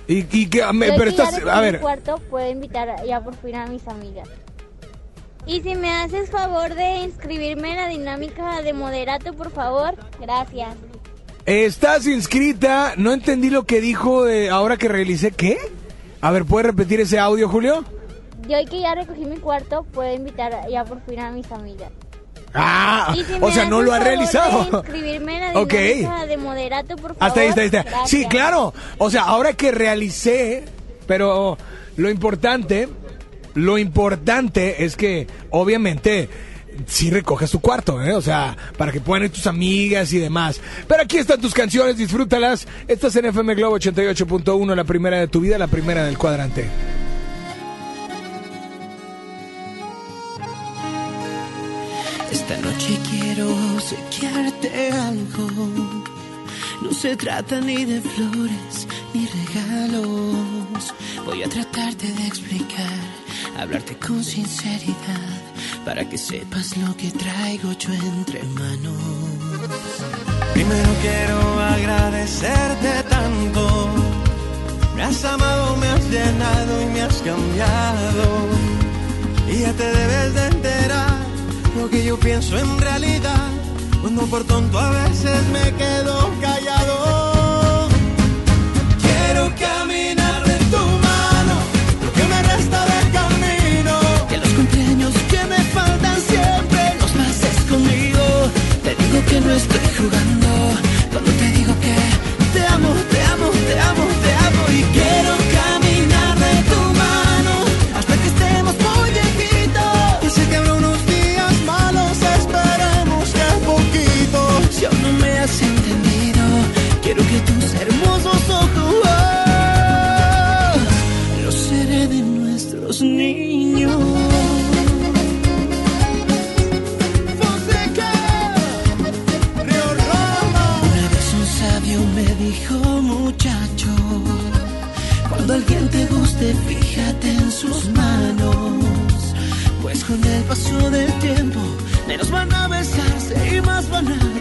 Y, y que, me- Yo pero estás, a mi ver, cuarto puedo invitar ya por fin a mis amigas. Y si me haces favor de inscribirme en la dinámica de moderato, por favor, gracias. estás inscrita. No entendí lo que dijo de ahora que realicé. ¿Qué? A ver, ¿puedes repetir ese audio, Julio? Yo hoy que ya recogí mi cuarto puedo invitar ya por fin a mis amigas. Ah, Y si o sea, no lo ha realizado. inscribirme en la Ok. de moderato, por favor. Hasta ahí, hasta ahí, hasta ahí. Sí, claro. O sea, ahora que realicé, pero lo importante, lo importante es que, obviamente, sí recoges tu cuarto, ¿eh? O sea, para que puedan ir tus amigas y demás. Pero aquí están tus canciones, disfrútalas. Estás en FM Globo 88.1, la primera de tu vida, la primera del cuadrante. Esta noche quiero obsequiarte algo. No se trata ni de flores ni regalos. Voy a tratarte de explicar, hablarte con sinceridad, para que sepas lo que traigo yo entre manos. Primero quiero agradecerte tanto. Me has amado, me has llenado y me has cambiado. Y ya te debes de enterar lo que yo pienso en realidad. Cuando por tonto a veces me quedo callado. Quiero caminar de tu mano, lo que me resta de camino. Que los cumpleaños que me faltan siempre los pases conmigo. Te digo que no estoy jugando. Con el paso del tiempo, menos van a besarse y más van a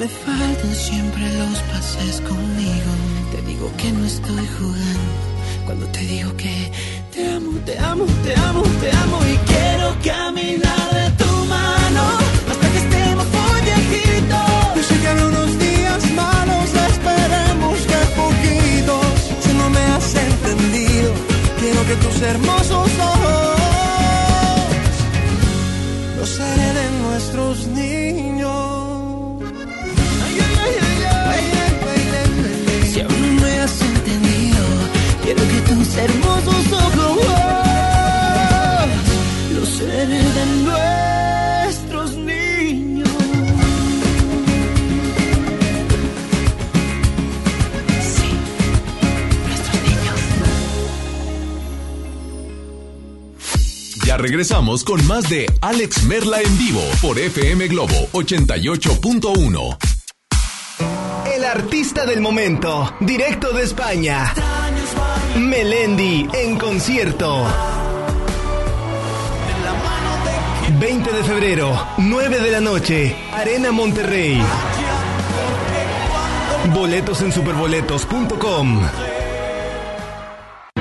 me faltan siempre los pases conmigo. Te digo que no estoy jugando. Cuando te digo que te amo, te amo, te amo, te amo. Y quiero caminar de tu mano hasta que estemos muy viejitos. Yo sé que habrá unos días malos, esperemos que poquitos. Si no me has entendido, quiero que tus hermosos ojos los haré de nuestros niños. Tus hermosos ojos. Los seres de nuestros niños. Sí, nuestros niños. Ya regresamos con más de Alex Merla en vivo por FM Globo 88.1. El artista del momento, directo de España. Melendi en concierto. 20 de febrero, 9 de la noche, Arena Monterrey. Boletos en superboletos.com.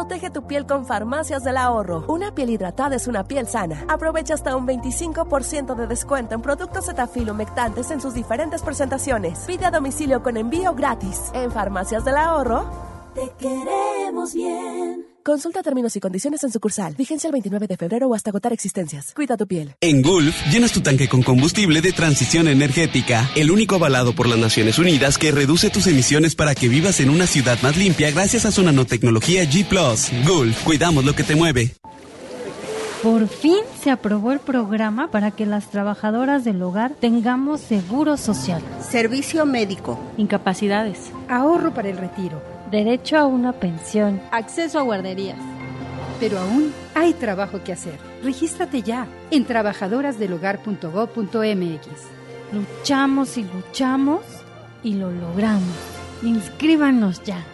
Protege tu piel con Farmacias del Ahorro. Una piel hidratada es una piel sana. Aprovecha hasta un 25% de descuento en productos Cetaphil humectantes en sus diferentes presentaciones. Pide a domicilio con envío gratis. En Farmacias del Ahorro, te queremos bien. Consulta términos y condiciones en sucursal. Vigencia el 29 de febrero o hasta agotar existencias. Cuida tu piel. En Gulf, llenas tu tanque con combustible de transición energética, el único avalado por las Naciones Unidas que reduce tus emisiones para que vivas en una ciudad más limpia gracias a su nanotecnología G ⁇ Gulf, cuidamos lo que te mueve. Por fin se aprobó el programa para que las trabajadoras del hogar tengamos seguro social, servicio médico, incapacidades, ahorro para el retiro, derecho a una pensión, acceso a guarderías. Pero aún hay trabajo que hacer. Regístrate ya en trabajadorasdelhogar.gov.mx. Luchamos y luchamos y lo logramos. Inscríbanos ya.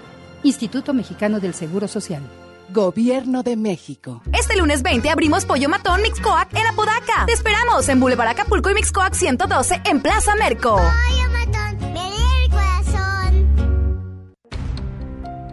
Instituto Mexicano del Seguro Social. Gobierno de México. Este lunes 20 abrimos Pollo Matón Mixcoac en Apodaca. Te esperamos en Boulevard Acapulco y Mixcoac 112 en Plaza Merco. Pollo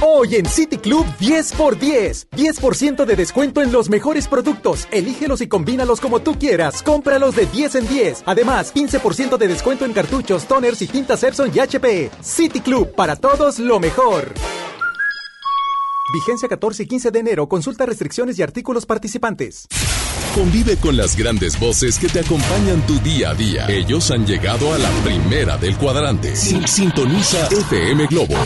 Hoy en City Club 10 x 10. 10% de descuento en los mejores productos. Elígelos y combínalos como tú quieras. Cómpralos de 10 en 10. Además, 15% de descuento en cartuchos, toners y tintas Epson y HP. City Club, para todos lo mejor. Vigencia 14 y 15 de enero. Consulta restricciones y artículos participantes. Convive con las grandes voces que te acompañan tu día a día. Ellos han llegado a la primera del cuadrante. Sin- Sintoniza FM Globo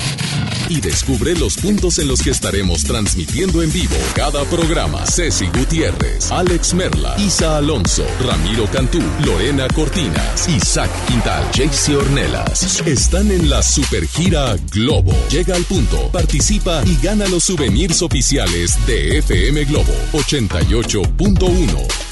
y descubre los puntos en los que estaremos transmitiendo en vivo cada programa. Ceci Gutiérrez, Alex Merla, Isa Alonso, Ramiro Cantú, Lorena Cortinas, Isaac Quintal, Jaycee Ornelas. Están en la supergira Globo. Llega al punto, participa y gana los souvenirs oficiales de FM Globo 88.1.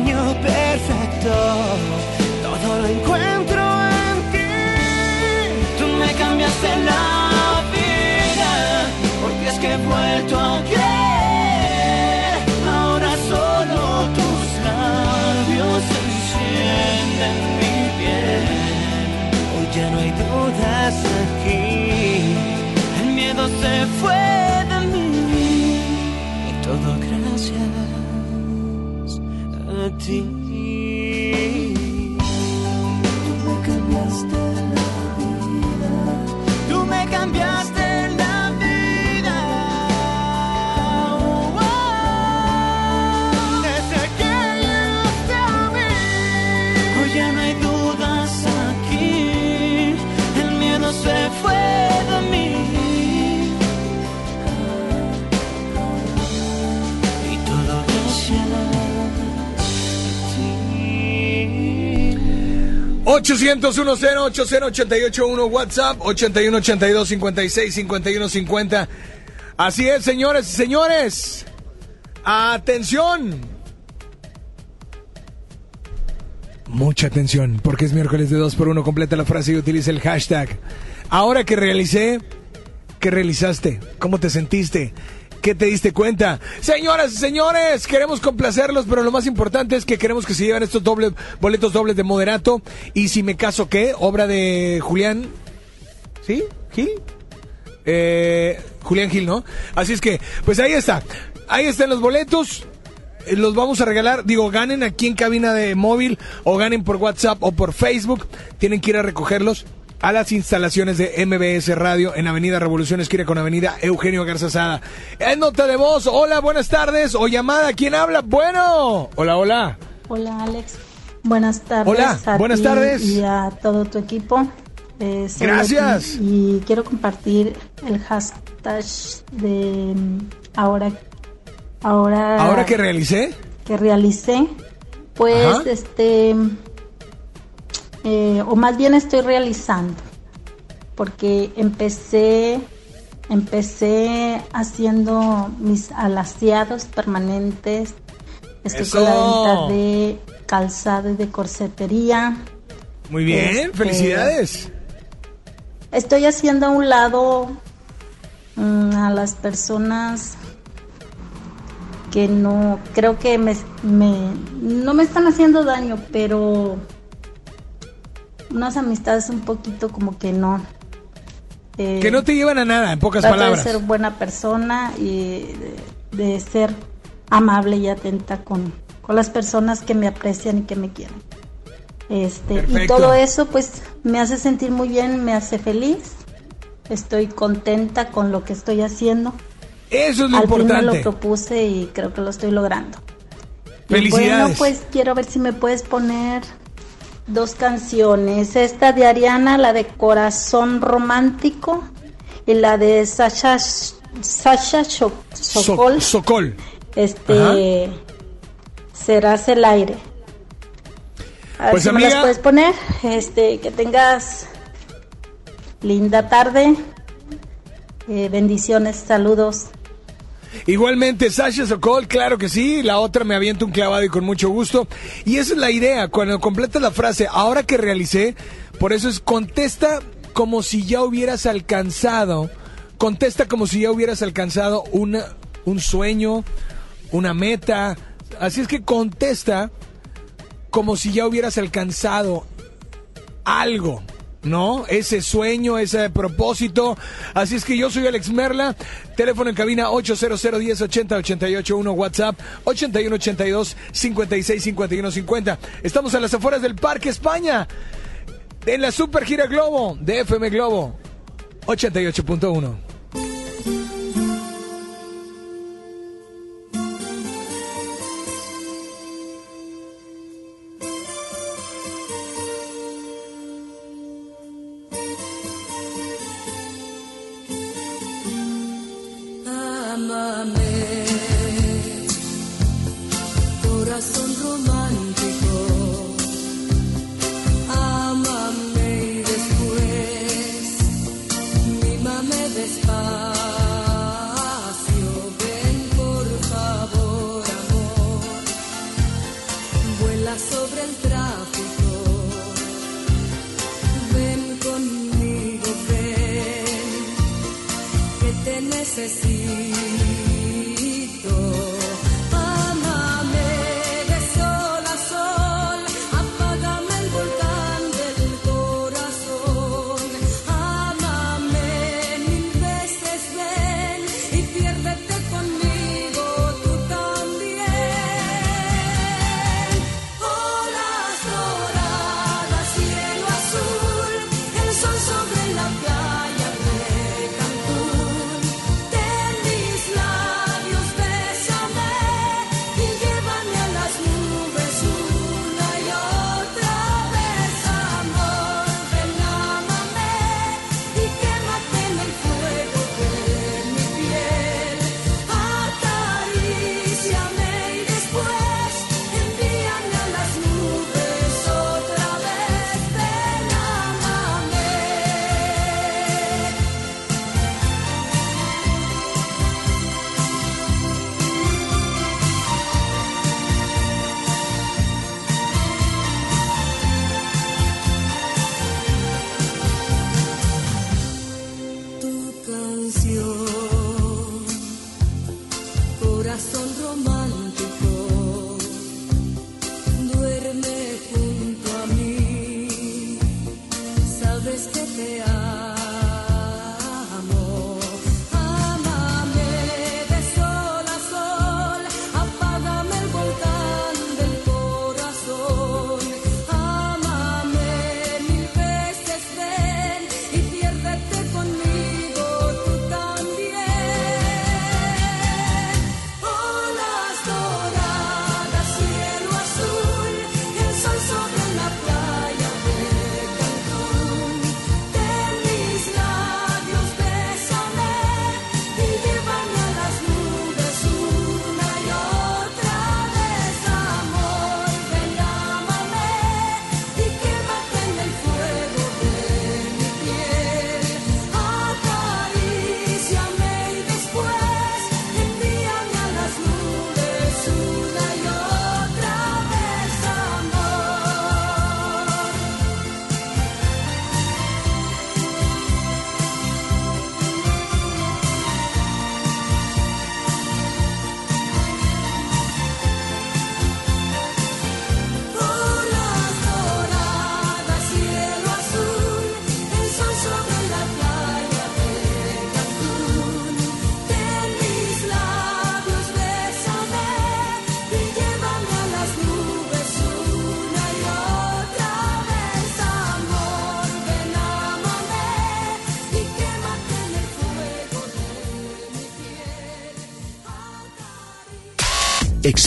Sueño perfecto. A 800 10 881 WhatsApp 81 82 56 51 50. Así es, señores y señores. Atención. Mucha atención, porque es miércoles de 2 por 1 Completa la frase y utiliza el hashtag. Ahora que realicé, ¿qué realizaste? ¿Cómo te sentiste? ¿Qué te diste cuenta? Señoras y señores, queremos complacerlos, pero lo más importante es que queremos que se lleven estos boletos dobles de moderato. Y si me caso, ¿qué? Obra de Julián. ¿Sí? ¿Gil? Eh, Julián Gil, ¿no? Así es que, pues ahí está. Ahí están los boletos. Eh, Los vamos a regalar, digo, ganen aquí en cabina de móvil o ganen por WhatsApp o por Facebook. Tienen que ir a recogerlos a las instalaciones de MBS Radio en Avenida Revolución Esquina con Avenida Eugenio Garzazada. En nota de voz, hola, buenas tardes, o llamada, ¿quién habla? Bueno, hola, hola. Hola Alex, buenas tardes. Hola, a buenas ti tardes. Y a todo tu equipo. Eh, Gracias. Y quiero compartir el hashtag de mm, ahora, ahora, Ahora que realicé, que realicé, pues Ajá. este, eh, o más bien estoy realizando, porque empecé, empecé haciendo mis alaciados permanentes, estoy con la Eso. venta de calzado y de corsetería. muy bien, Este, felicidades. Estoy haciendo a un lado mm, a las personas que no, creo que me, me- no me están haciendo daño, pero unas amistades un poquito como que no. Eh, Que no te llevan a nada, en pocas palabras. de ser buena persona y de, de ser amable y atenta con, con las personas que me aprecian y que me quieren. Este, y todo eso pues me hace sentir muy bien, me hace feliz. Estoy contenta con lo que estoy haciendo Eso es lo Al fin me importante. lo propuse y creo que lo estoy logrando. Y Felicidades. Bueno, pues quiero ver si me puedes poner dos canciones. Esta de Ariana, la de Corazón Romántico, y la de Sasha, Sasha So- Sokol. Sokol. Este, Serás el aire. A ver Pues, me las puedes poner. Este, que tengas linda tarde. Eh, bendiciones, saludos. Igualmente, Sasha Sokol, claro que sí. La otra me avienta un clavado y con mucho gusto. Y esa es la idea. Cuando completas la frase, ahora que realicé, por eso es contesta como si ya hubieras alcanzado. Contesta como si ya hubieras alcanzado una, un sueño, una meta. Así es que contesta como si ya hubieras alcanzado algo, ¿no? Ese sueño, ese propósito. Así es que yo soy Alex Merla, teléfono en cabina 800 10 80 88 1 WhatsApp 81 82 56 51 50. Estamos a las afueras del Parque España, en la Super Gira Globo de FM Globo 88.1.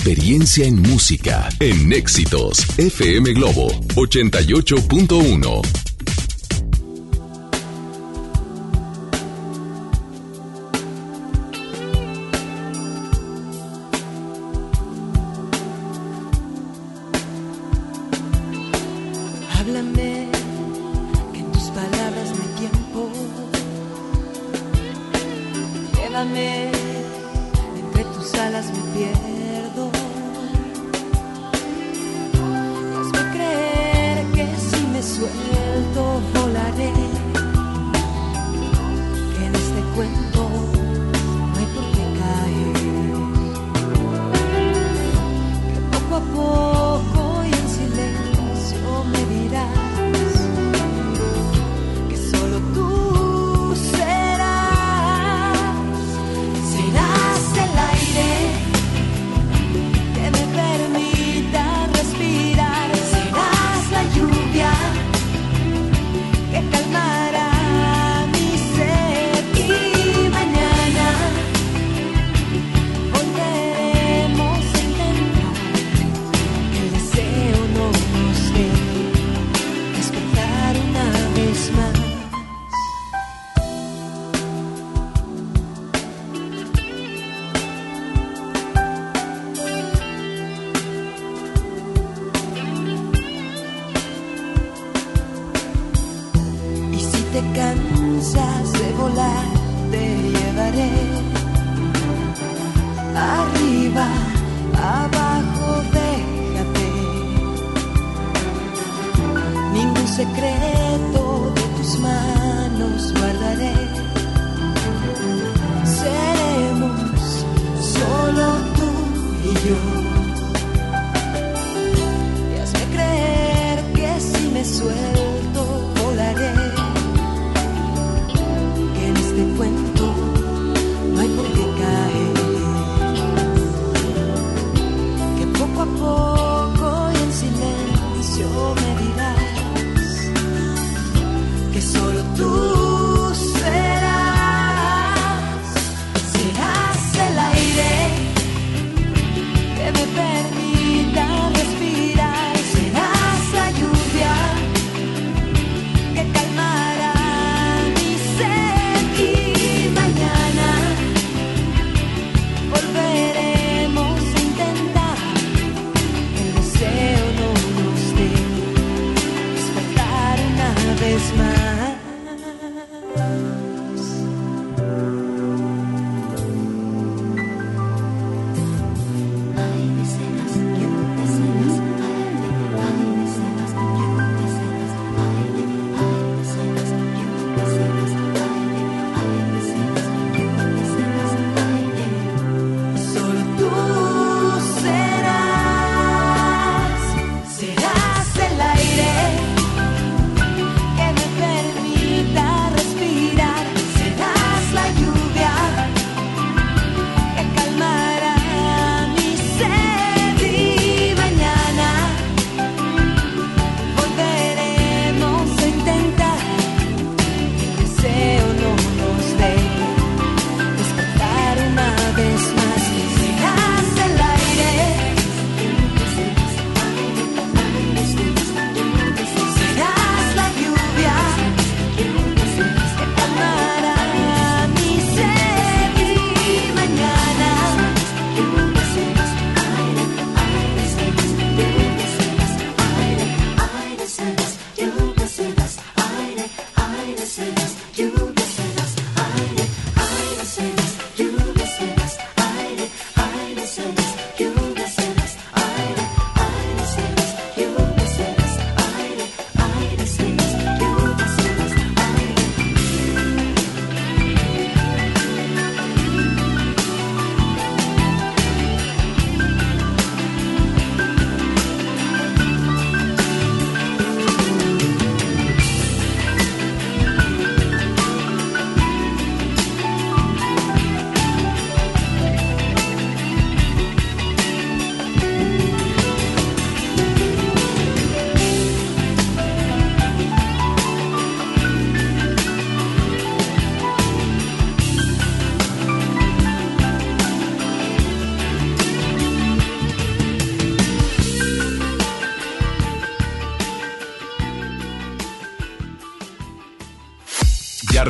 experiencia en música, en éxitos. FM Globo 88.1.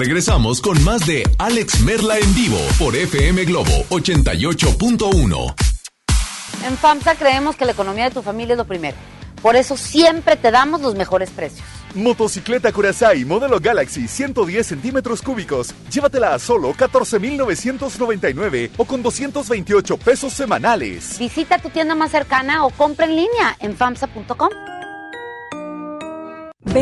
regresamos con más de Alex Merla en vivo por FM Globo 88.1. En FAMSA creemos que la economía de tu familia es lo primero. Por eso siempre te damos los mejores precios. Motocicleta Curaçao modelo Galaxy 110 centímetros cúbicos. Llévatela a solo 14,999 o con 228 pesos semanales. Visita tu tienda más cercana o compra en línea en FAMSA.com.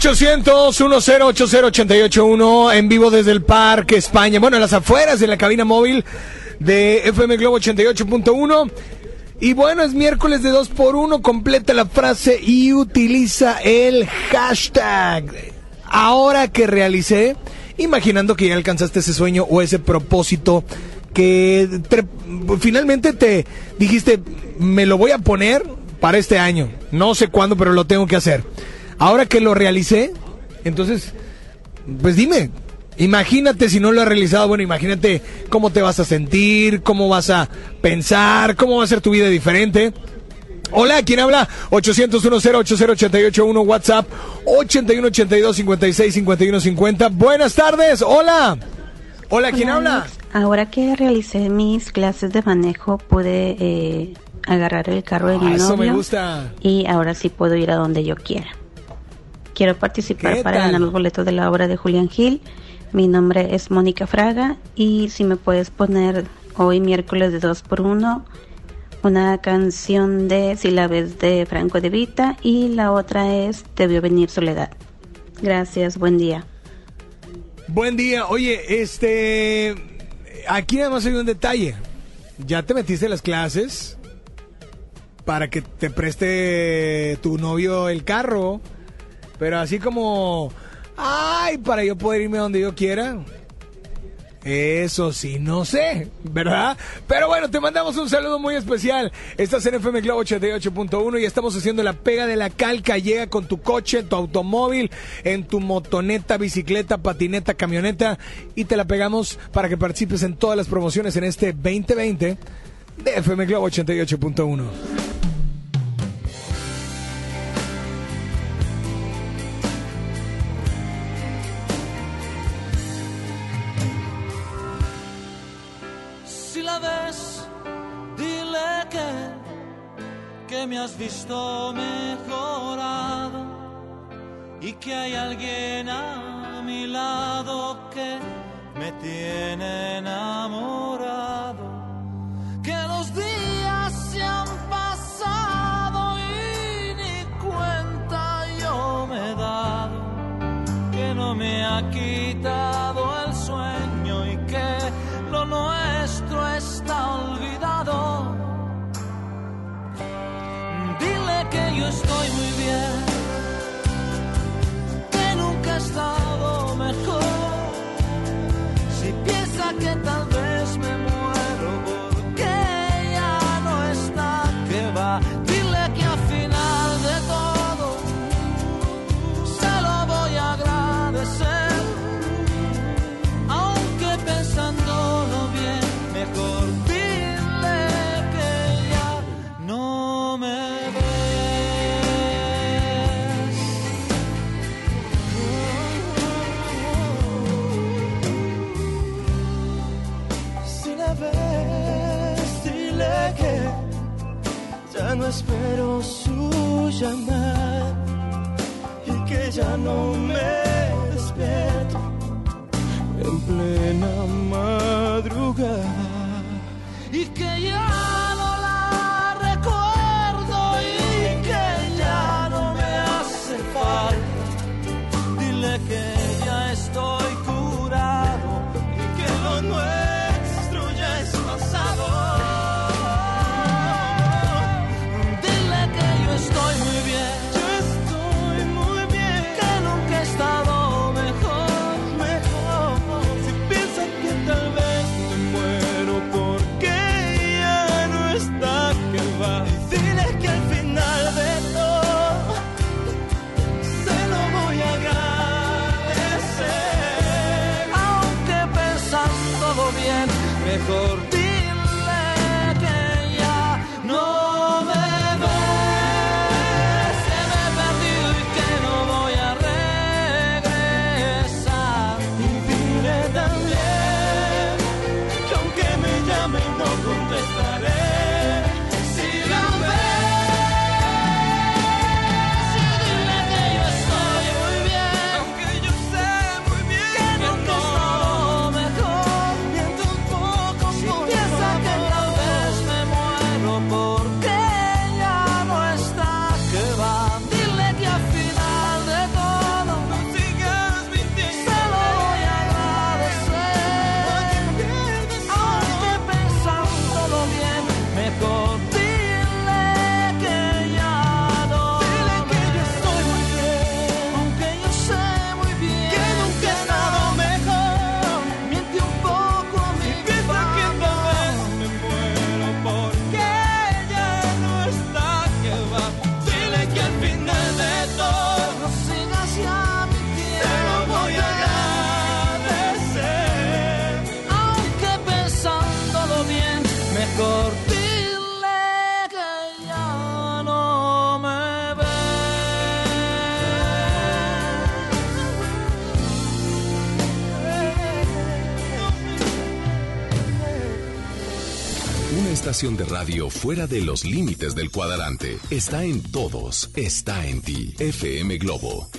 800-1080-881 en vivo desde el Parque España. Bueno, en las afueras de la cabina móvil de FM Globo 88.1. Y bueno, es miércoles de 2 por 1 Completa la frase y utiliza el hashtag. Ahora que realicé, imaginando que ya alcanzaste ese sueño o ese propósito que te- finalmente te dijiste, me lo voy a poner para este año. No sé cuándo, pero lo tengo que hacer. Ahora que lo realicé, entonces, pues dime, imagínate si no lo has realizado, bueno, imagínate cómo te vas a sentir, cómo vas a pensar, cómo va a ser tu vida diferente. Hola, ¿quién habla? 800-1080-881 WhatsApp 8182-56-5150. Buenas tardes, hola. Hola, ¿quién Hola, habla? Ahora que realicé mis clases de manejo, pude eh, agarrar el carro de mi Ah, eso me novio gusta. y ahora sí puedo ir a donde yo quiera. Quiero participar ¿Qué para tal? ganar los boletos de la obra de Julián Gil. Mi nombre es Mónica Fraga y si me puedes poner hoy miércoles de 2 por 1 una canción de Si la ves de Franco de Vita y la otra es Debió venir Soledad. Gracias, buen día. Buen día. Oye, este. Aquí nada más hay un detalle. Ya te metiste a las clases para que te preste tu novio el carro. Pero así como. Ay, para yo poder irme donde yo quiera. Eso sí, no sé, ¿verdad? Pero bueno, te mandamos un saludo muy especial. Estás en FM Globo 88.1 y estamos haciendo la pega de la calca. Llega con tu coche, tu automóvil, en tu motoneta, bicicleta, patineta, camioneta y te la pegamos para que participes en todas las promociones en este 2020 de FM Globo 88.1. que me has visto mejorado y que hay alguien a mi lado que me tiene enamorado. Espero su llamada y que ya no me despierto en plena madrugada de radio fuera de los límites del cuadrante. Está en todos. Está en ti. FM Globo.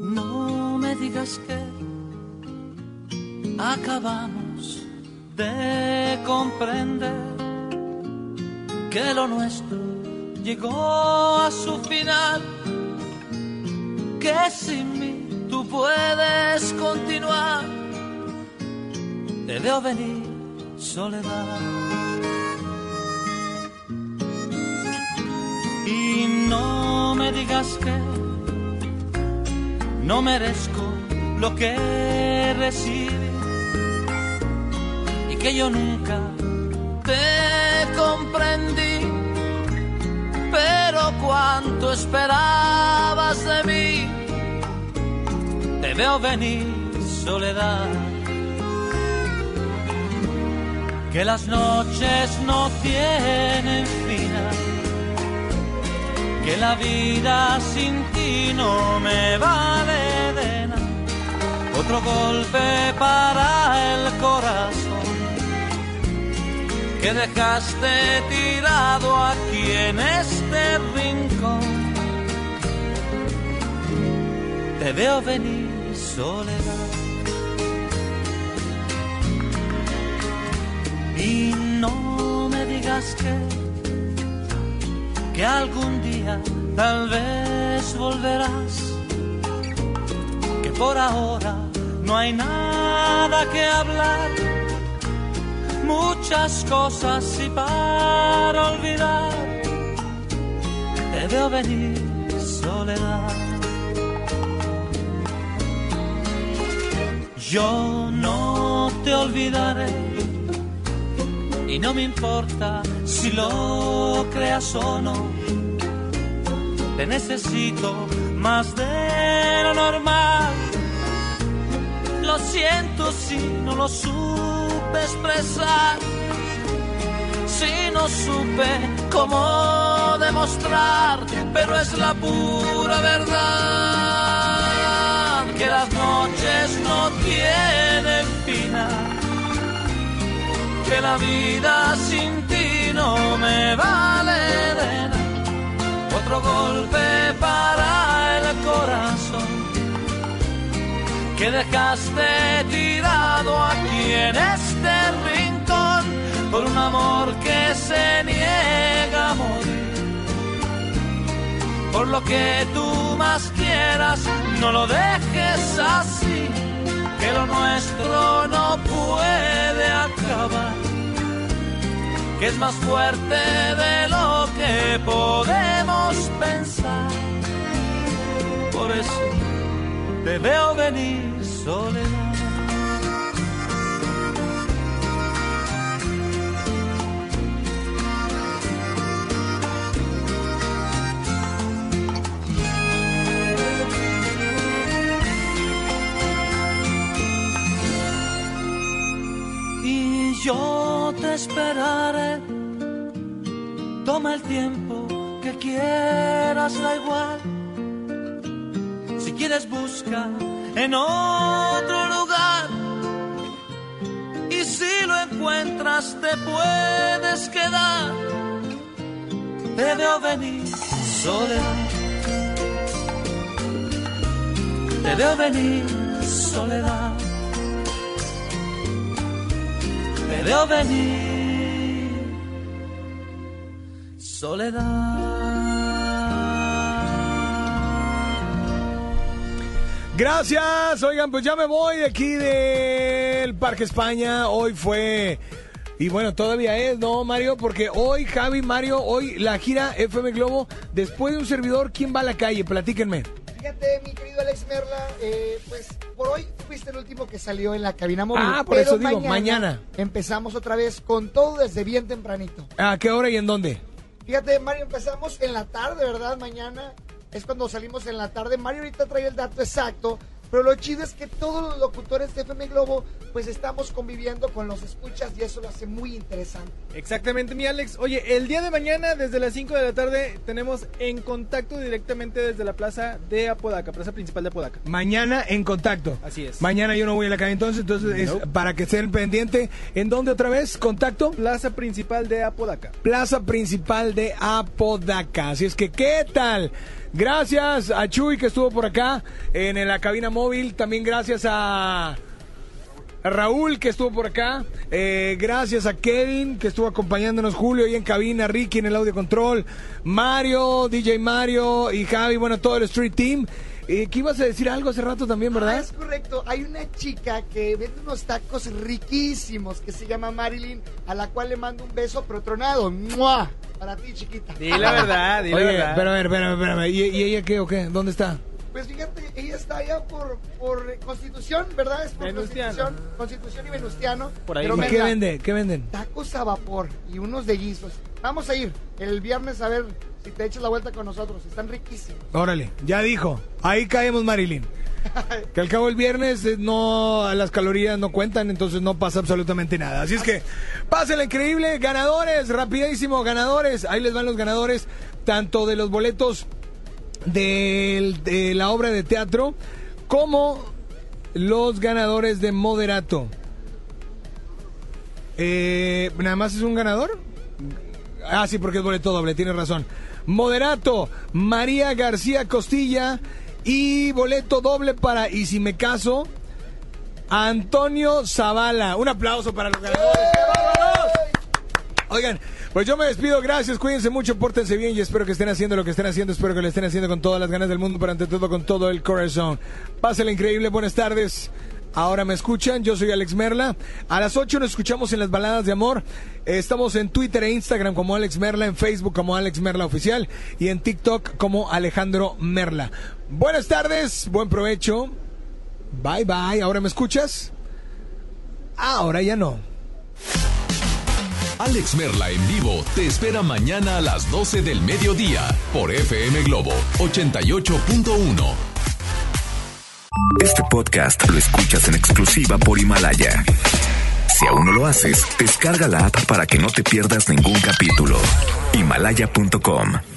No me digas que acabamos de comprender que lo nuestro llegó veo venir, soledad. Y no me digas que no merezco lo que recibí y que yo nunca te comprendí. Pero cuánto esperabas de mí, te veo venir, soledad. Que las noches no tienen final, que la vida sin ti no me vale de nada. Otro golpe para el corazón que dejaste tirado aquí en este rincón. Te veo venir soledad. Y no me digas que, que algún día tal vez volverás, que por ahora no hay nada que hablar muchas cosas y para olvidar te veo venir soledad. Yo no te olvidaré y no me importa si lo creas o no. Te necesito más de lo normal. Lo siento si no lo supe expresar, si no supe cómo demostrar, pero es la pura verdad que las noches no tienen final, que la vida sin ti no me vale nada. Otro golpe para el corazón que dejaste tirado aquí en este rincón por un amor que se niega a morir. Por lo que tú más quieras, no lo dejes así, que lo nuestro no puede acabar, que es más fuerte de lo que podemos pensar. Por eso te veo venir soledad. Esperaré. Toma el tiempo que quieras, da igual si quieres busca en otro lugar. Y si lo encuentras te puedes quedar. Te veo venir soledad. Te veo venir soledad. Te veo venir soledad. Gracias. Oigan, pues ya me voy de aquí del Parque España. Hoy fue. Y bueno, todavía es, ¿no, Mario? Porque hoy, Javi, Mario, hoy la gira FM Globo, después de un servidor, ¿quién va a la calle? Platíquenme. Fíjate, mi querido Alex Merla, eh, pues por hoy fuiste el último que salió en la cabina móvil. Ah, por pero eso digo, mañana. Empezamos otra vez con todo desde bien tempranito. ¿A qué hora y en dónde? Fíjate, Mario, empezamos en la tarde, ¿verdad? Mañana es cuando salimos en la tarde. Mario ahorita trae el dato exacto Pero lo chido es que todos los locutores de FM Globo, pues estamos conviviendo con los escuchas y eso lo hace muy interesante. Exactamente, mi Alex. Oye, el día de mañana, desde las 5 de la tarde, tenemos en contacto directamente desde la plaza de Apodaca, plaza principal de Apodaca. Mañana en contacto. Así es. Mañana yo no voy a la calle entonces, entonces es para que estén pendiente. ¿En dónde otra vez? ¿Contacto? Plaza principal de Apodaca. Plaza principal de Apodaca. Así es que, ¿qué tal? Gracias a Chuy que estuvo por acá en la cabina móvil. También gracias a Raúl que estuvo por acá. Eh, gracias a Kevin que estuvo acompañándonos. Julio ahí en cabina. Ricky en el audio control. Mario, DJ Mario y Javi. Bueno, todo el Street Team. Eh, ¿Qué ibas a decir algo hace rato también, Ah, verdad? es correcto. Hay una chica que vende unos tacos riquísimos que se llama Marilyn, a la cual le mando un beso pero tronado. ¡Mua! Para ti, chiquita. Di la verdad, di la verdad. pero a ver, espérame, espérame. ¿Y, y ella qué o qué? ¿Dónde está? Pues fíjate, ella está allá por, por Constitución, ¿verdad? Es por Venustiano. Constitución, Constitución y Venustiano. Por ahí. Pero ¿Y qué vende? ¿Qué venden? Tacos a vapor y unos de guisos. Vamos a ir el viernes a ver si te echas la vuelta con nosotros. Están riquísimos. Órale, ya dijo. Ahí caemos, Marilyn. Que al cabo el viernes eh, no las calorías no cuentan, entonces no pasa absolutamente nada. Así es que pásenla increíble, ganadores, rapidísimo, ganadores. Ahí les van los ganadores, tanto de los boletos de la obra de teatro como los ganadores de Moderato. Eh, ¿Nada más es un ganador? Ah, sí, porque es boleto doble, tienes razón. Moderato, María García Costilla y boleto doble para Y si me caso, Antonio Zavala. Un aplauso para los ganadores. Oigan, pues yo me despido, gracias, cuídense mucho, pórtense bien y espero que estén haciendo lo que estén haciendo, espero que lo estén haciendo con todas las ganas del mundo, pero ante todo con todo el corazón. Pásenla increíble, buenas tardes. Ahora me escuchan, yo soy Alex Merla. A las 8 nos escuchamos en las baladas de amor. Estamos en Twitter e Instagram como Alex Merla, en Facebook como Alex Merla Oficial y en TikTok como Alejandro Merla. Buenas tardes, buen provecho. Bye bye, ¿ahora me escuchas? Ahora ya no. Alex Merla en vivo te espera mañana a las 12 del mediodía por FM Globo 88.1. Este podcast lo escuchas en exclusiva por Himalaya. Si aún no lo haces, descarga la app para que no te pierdas ningún capítulo. Himalaya.com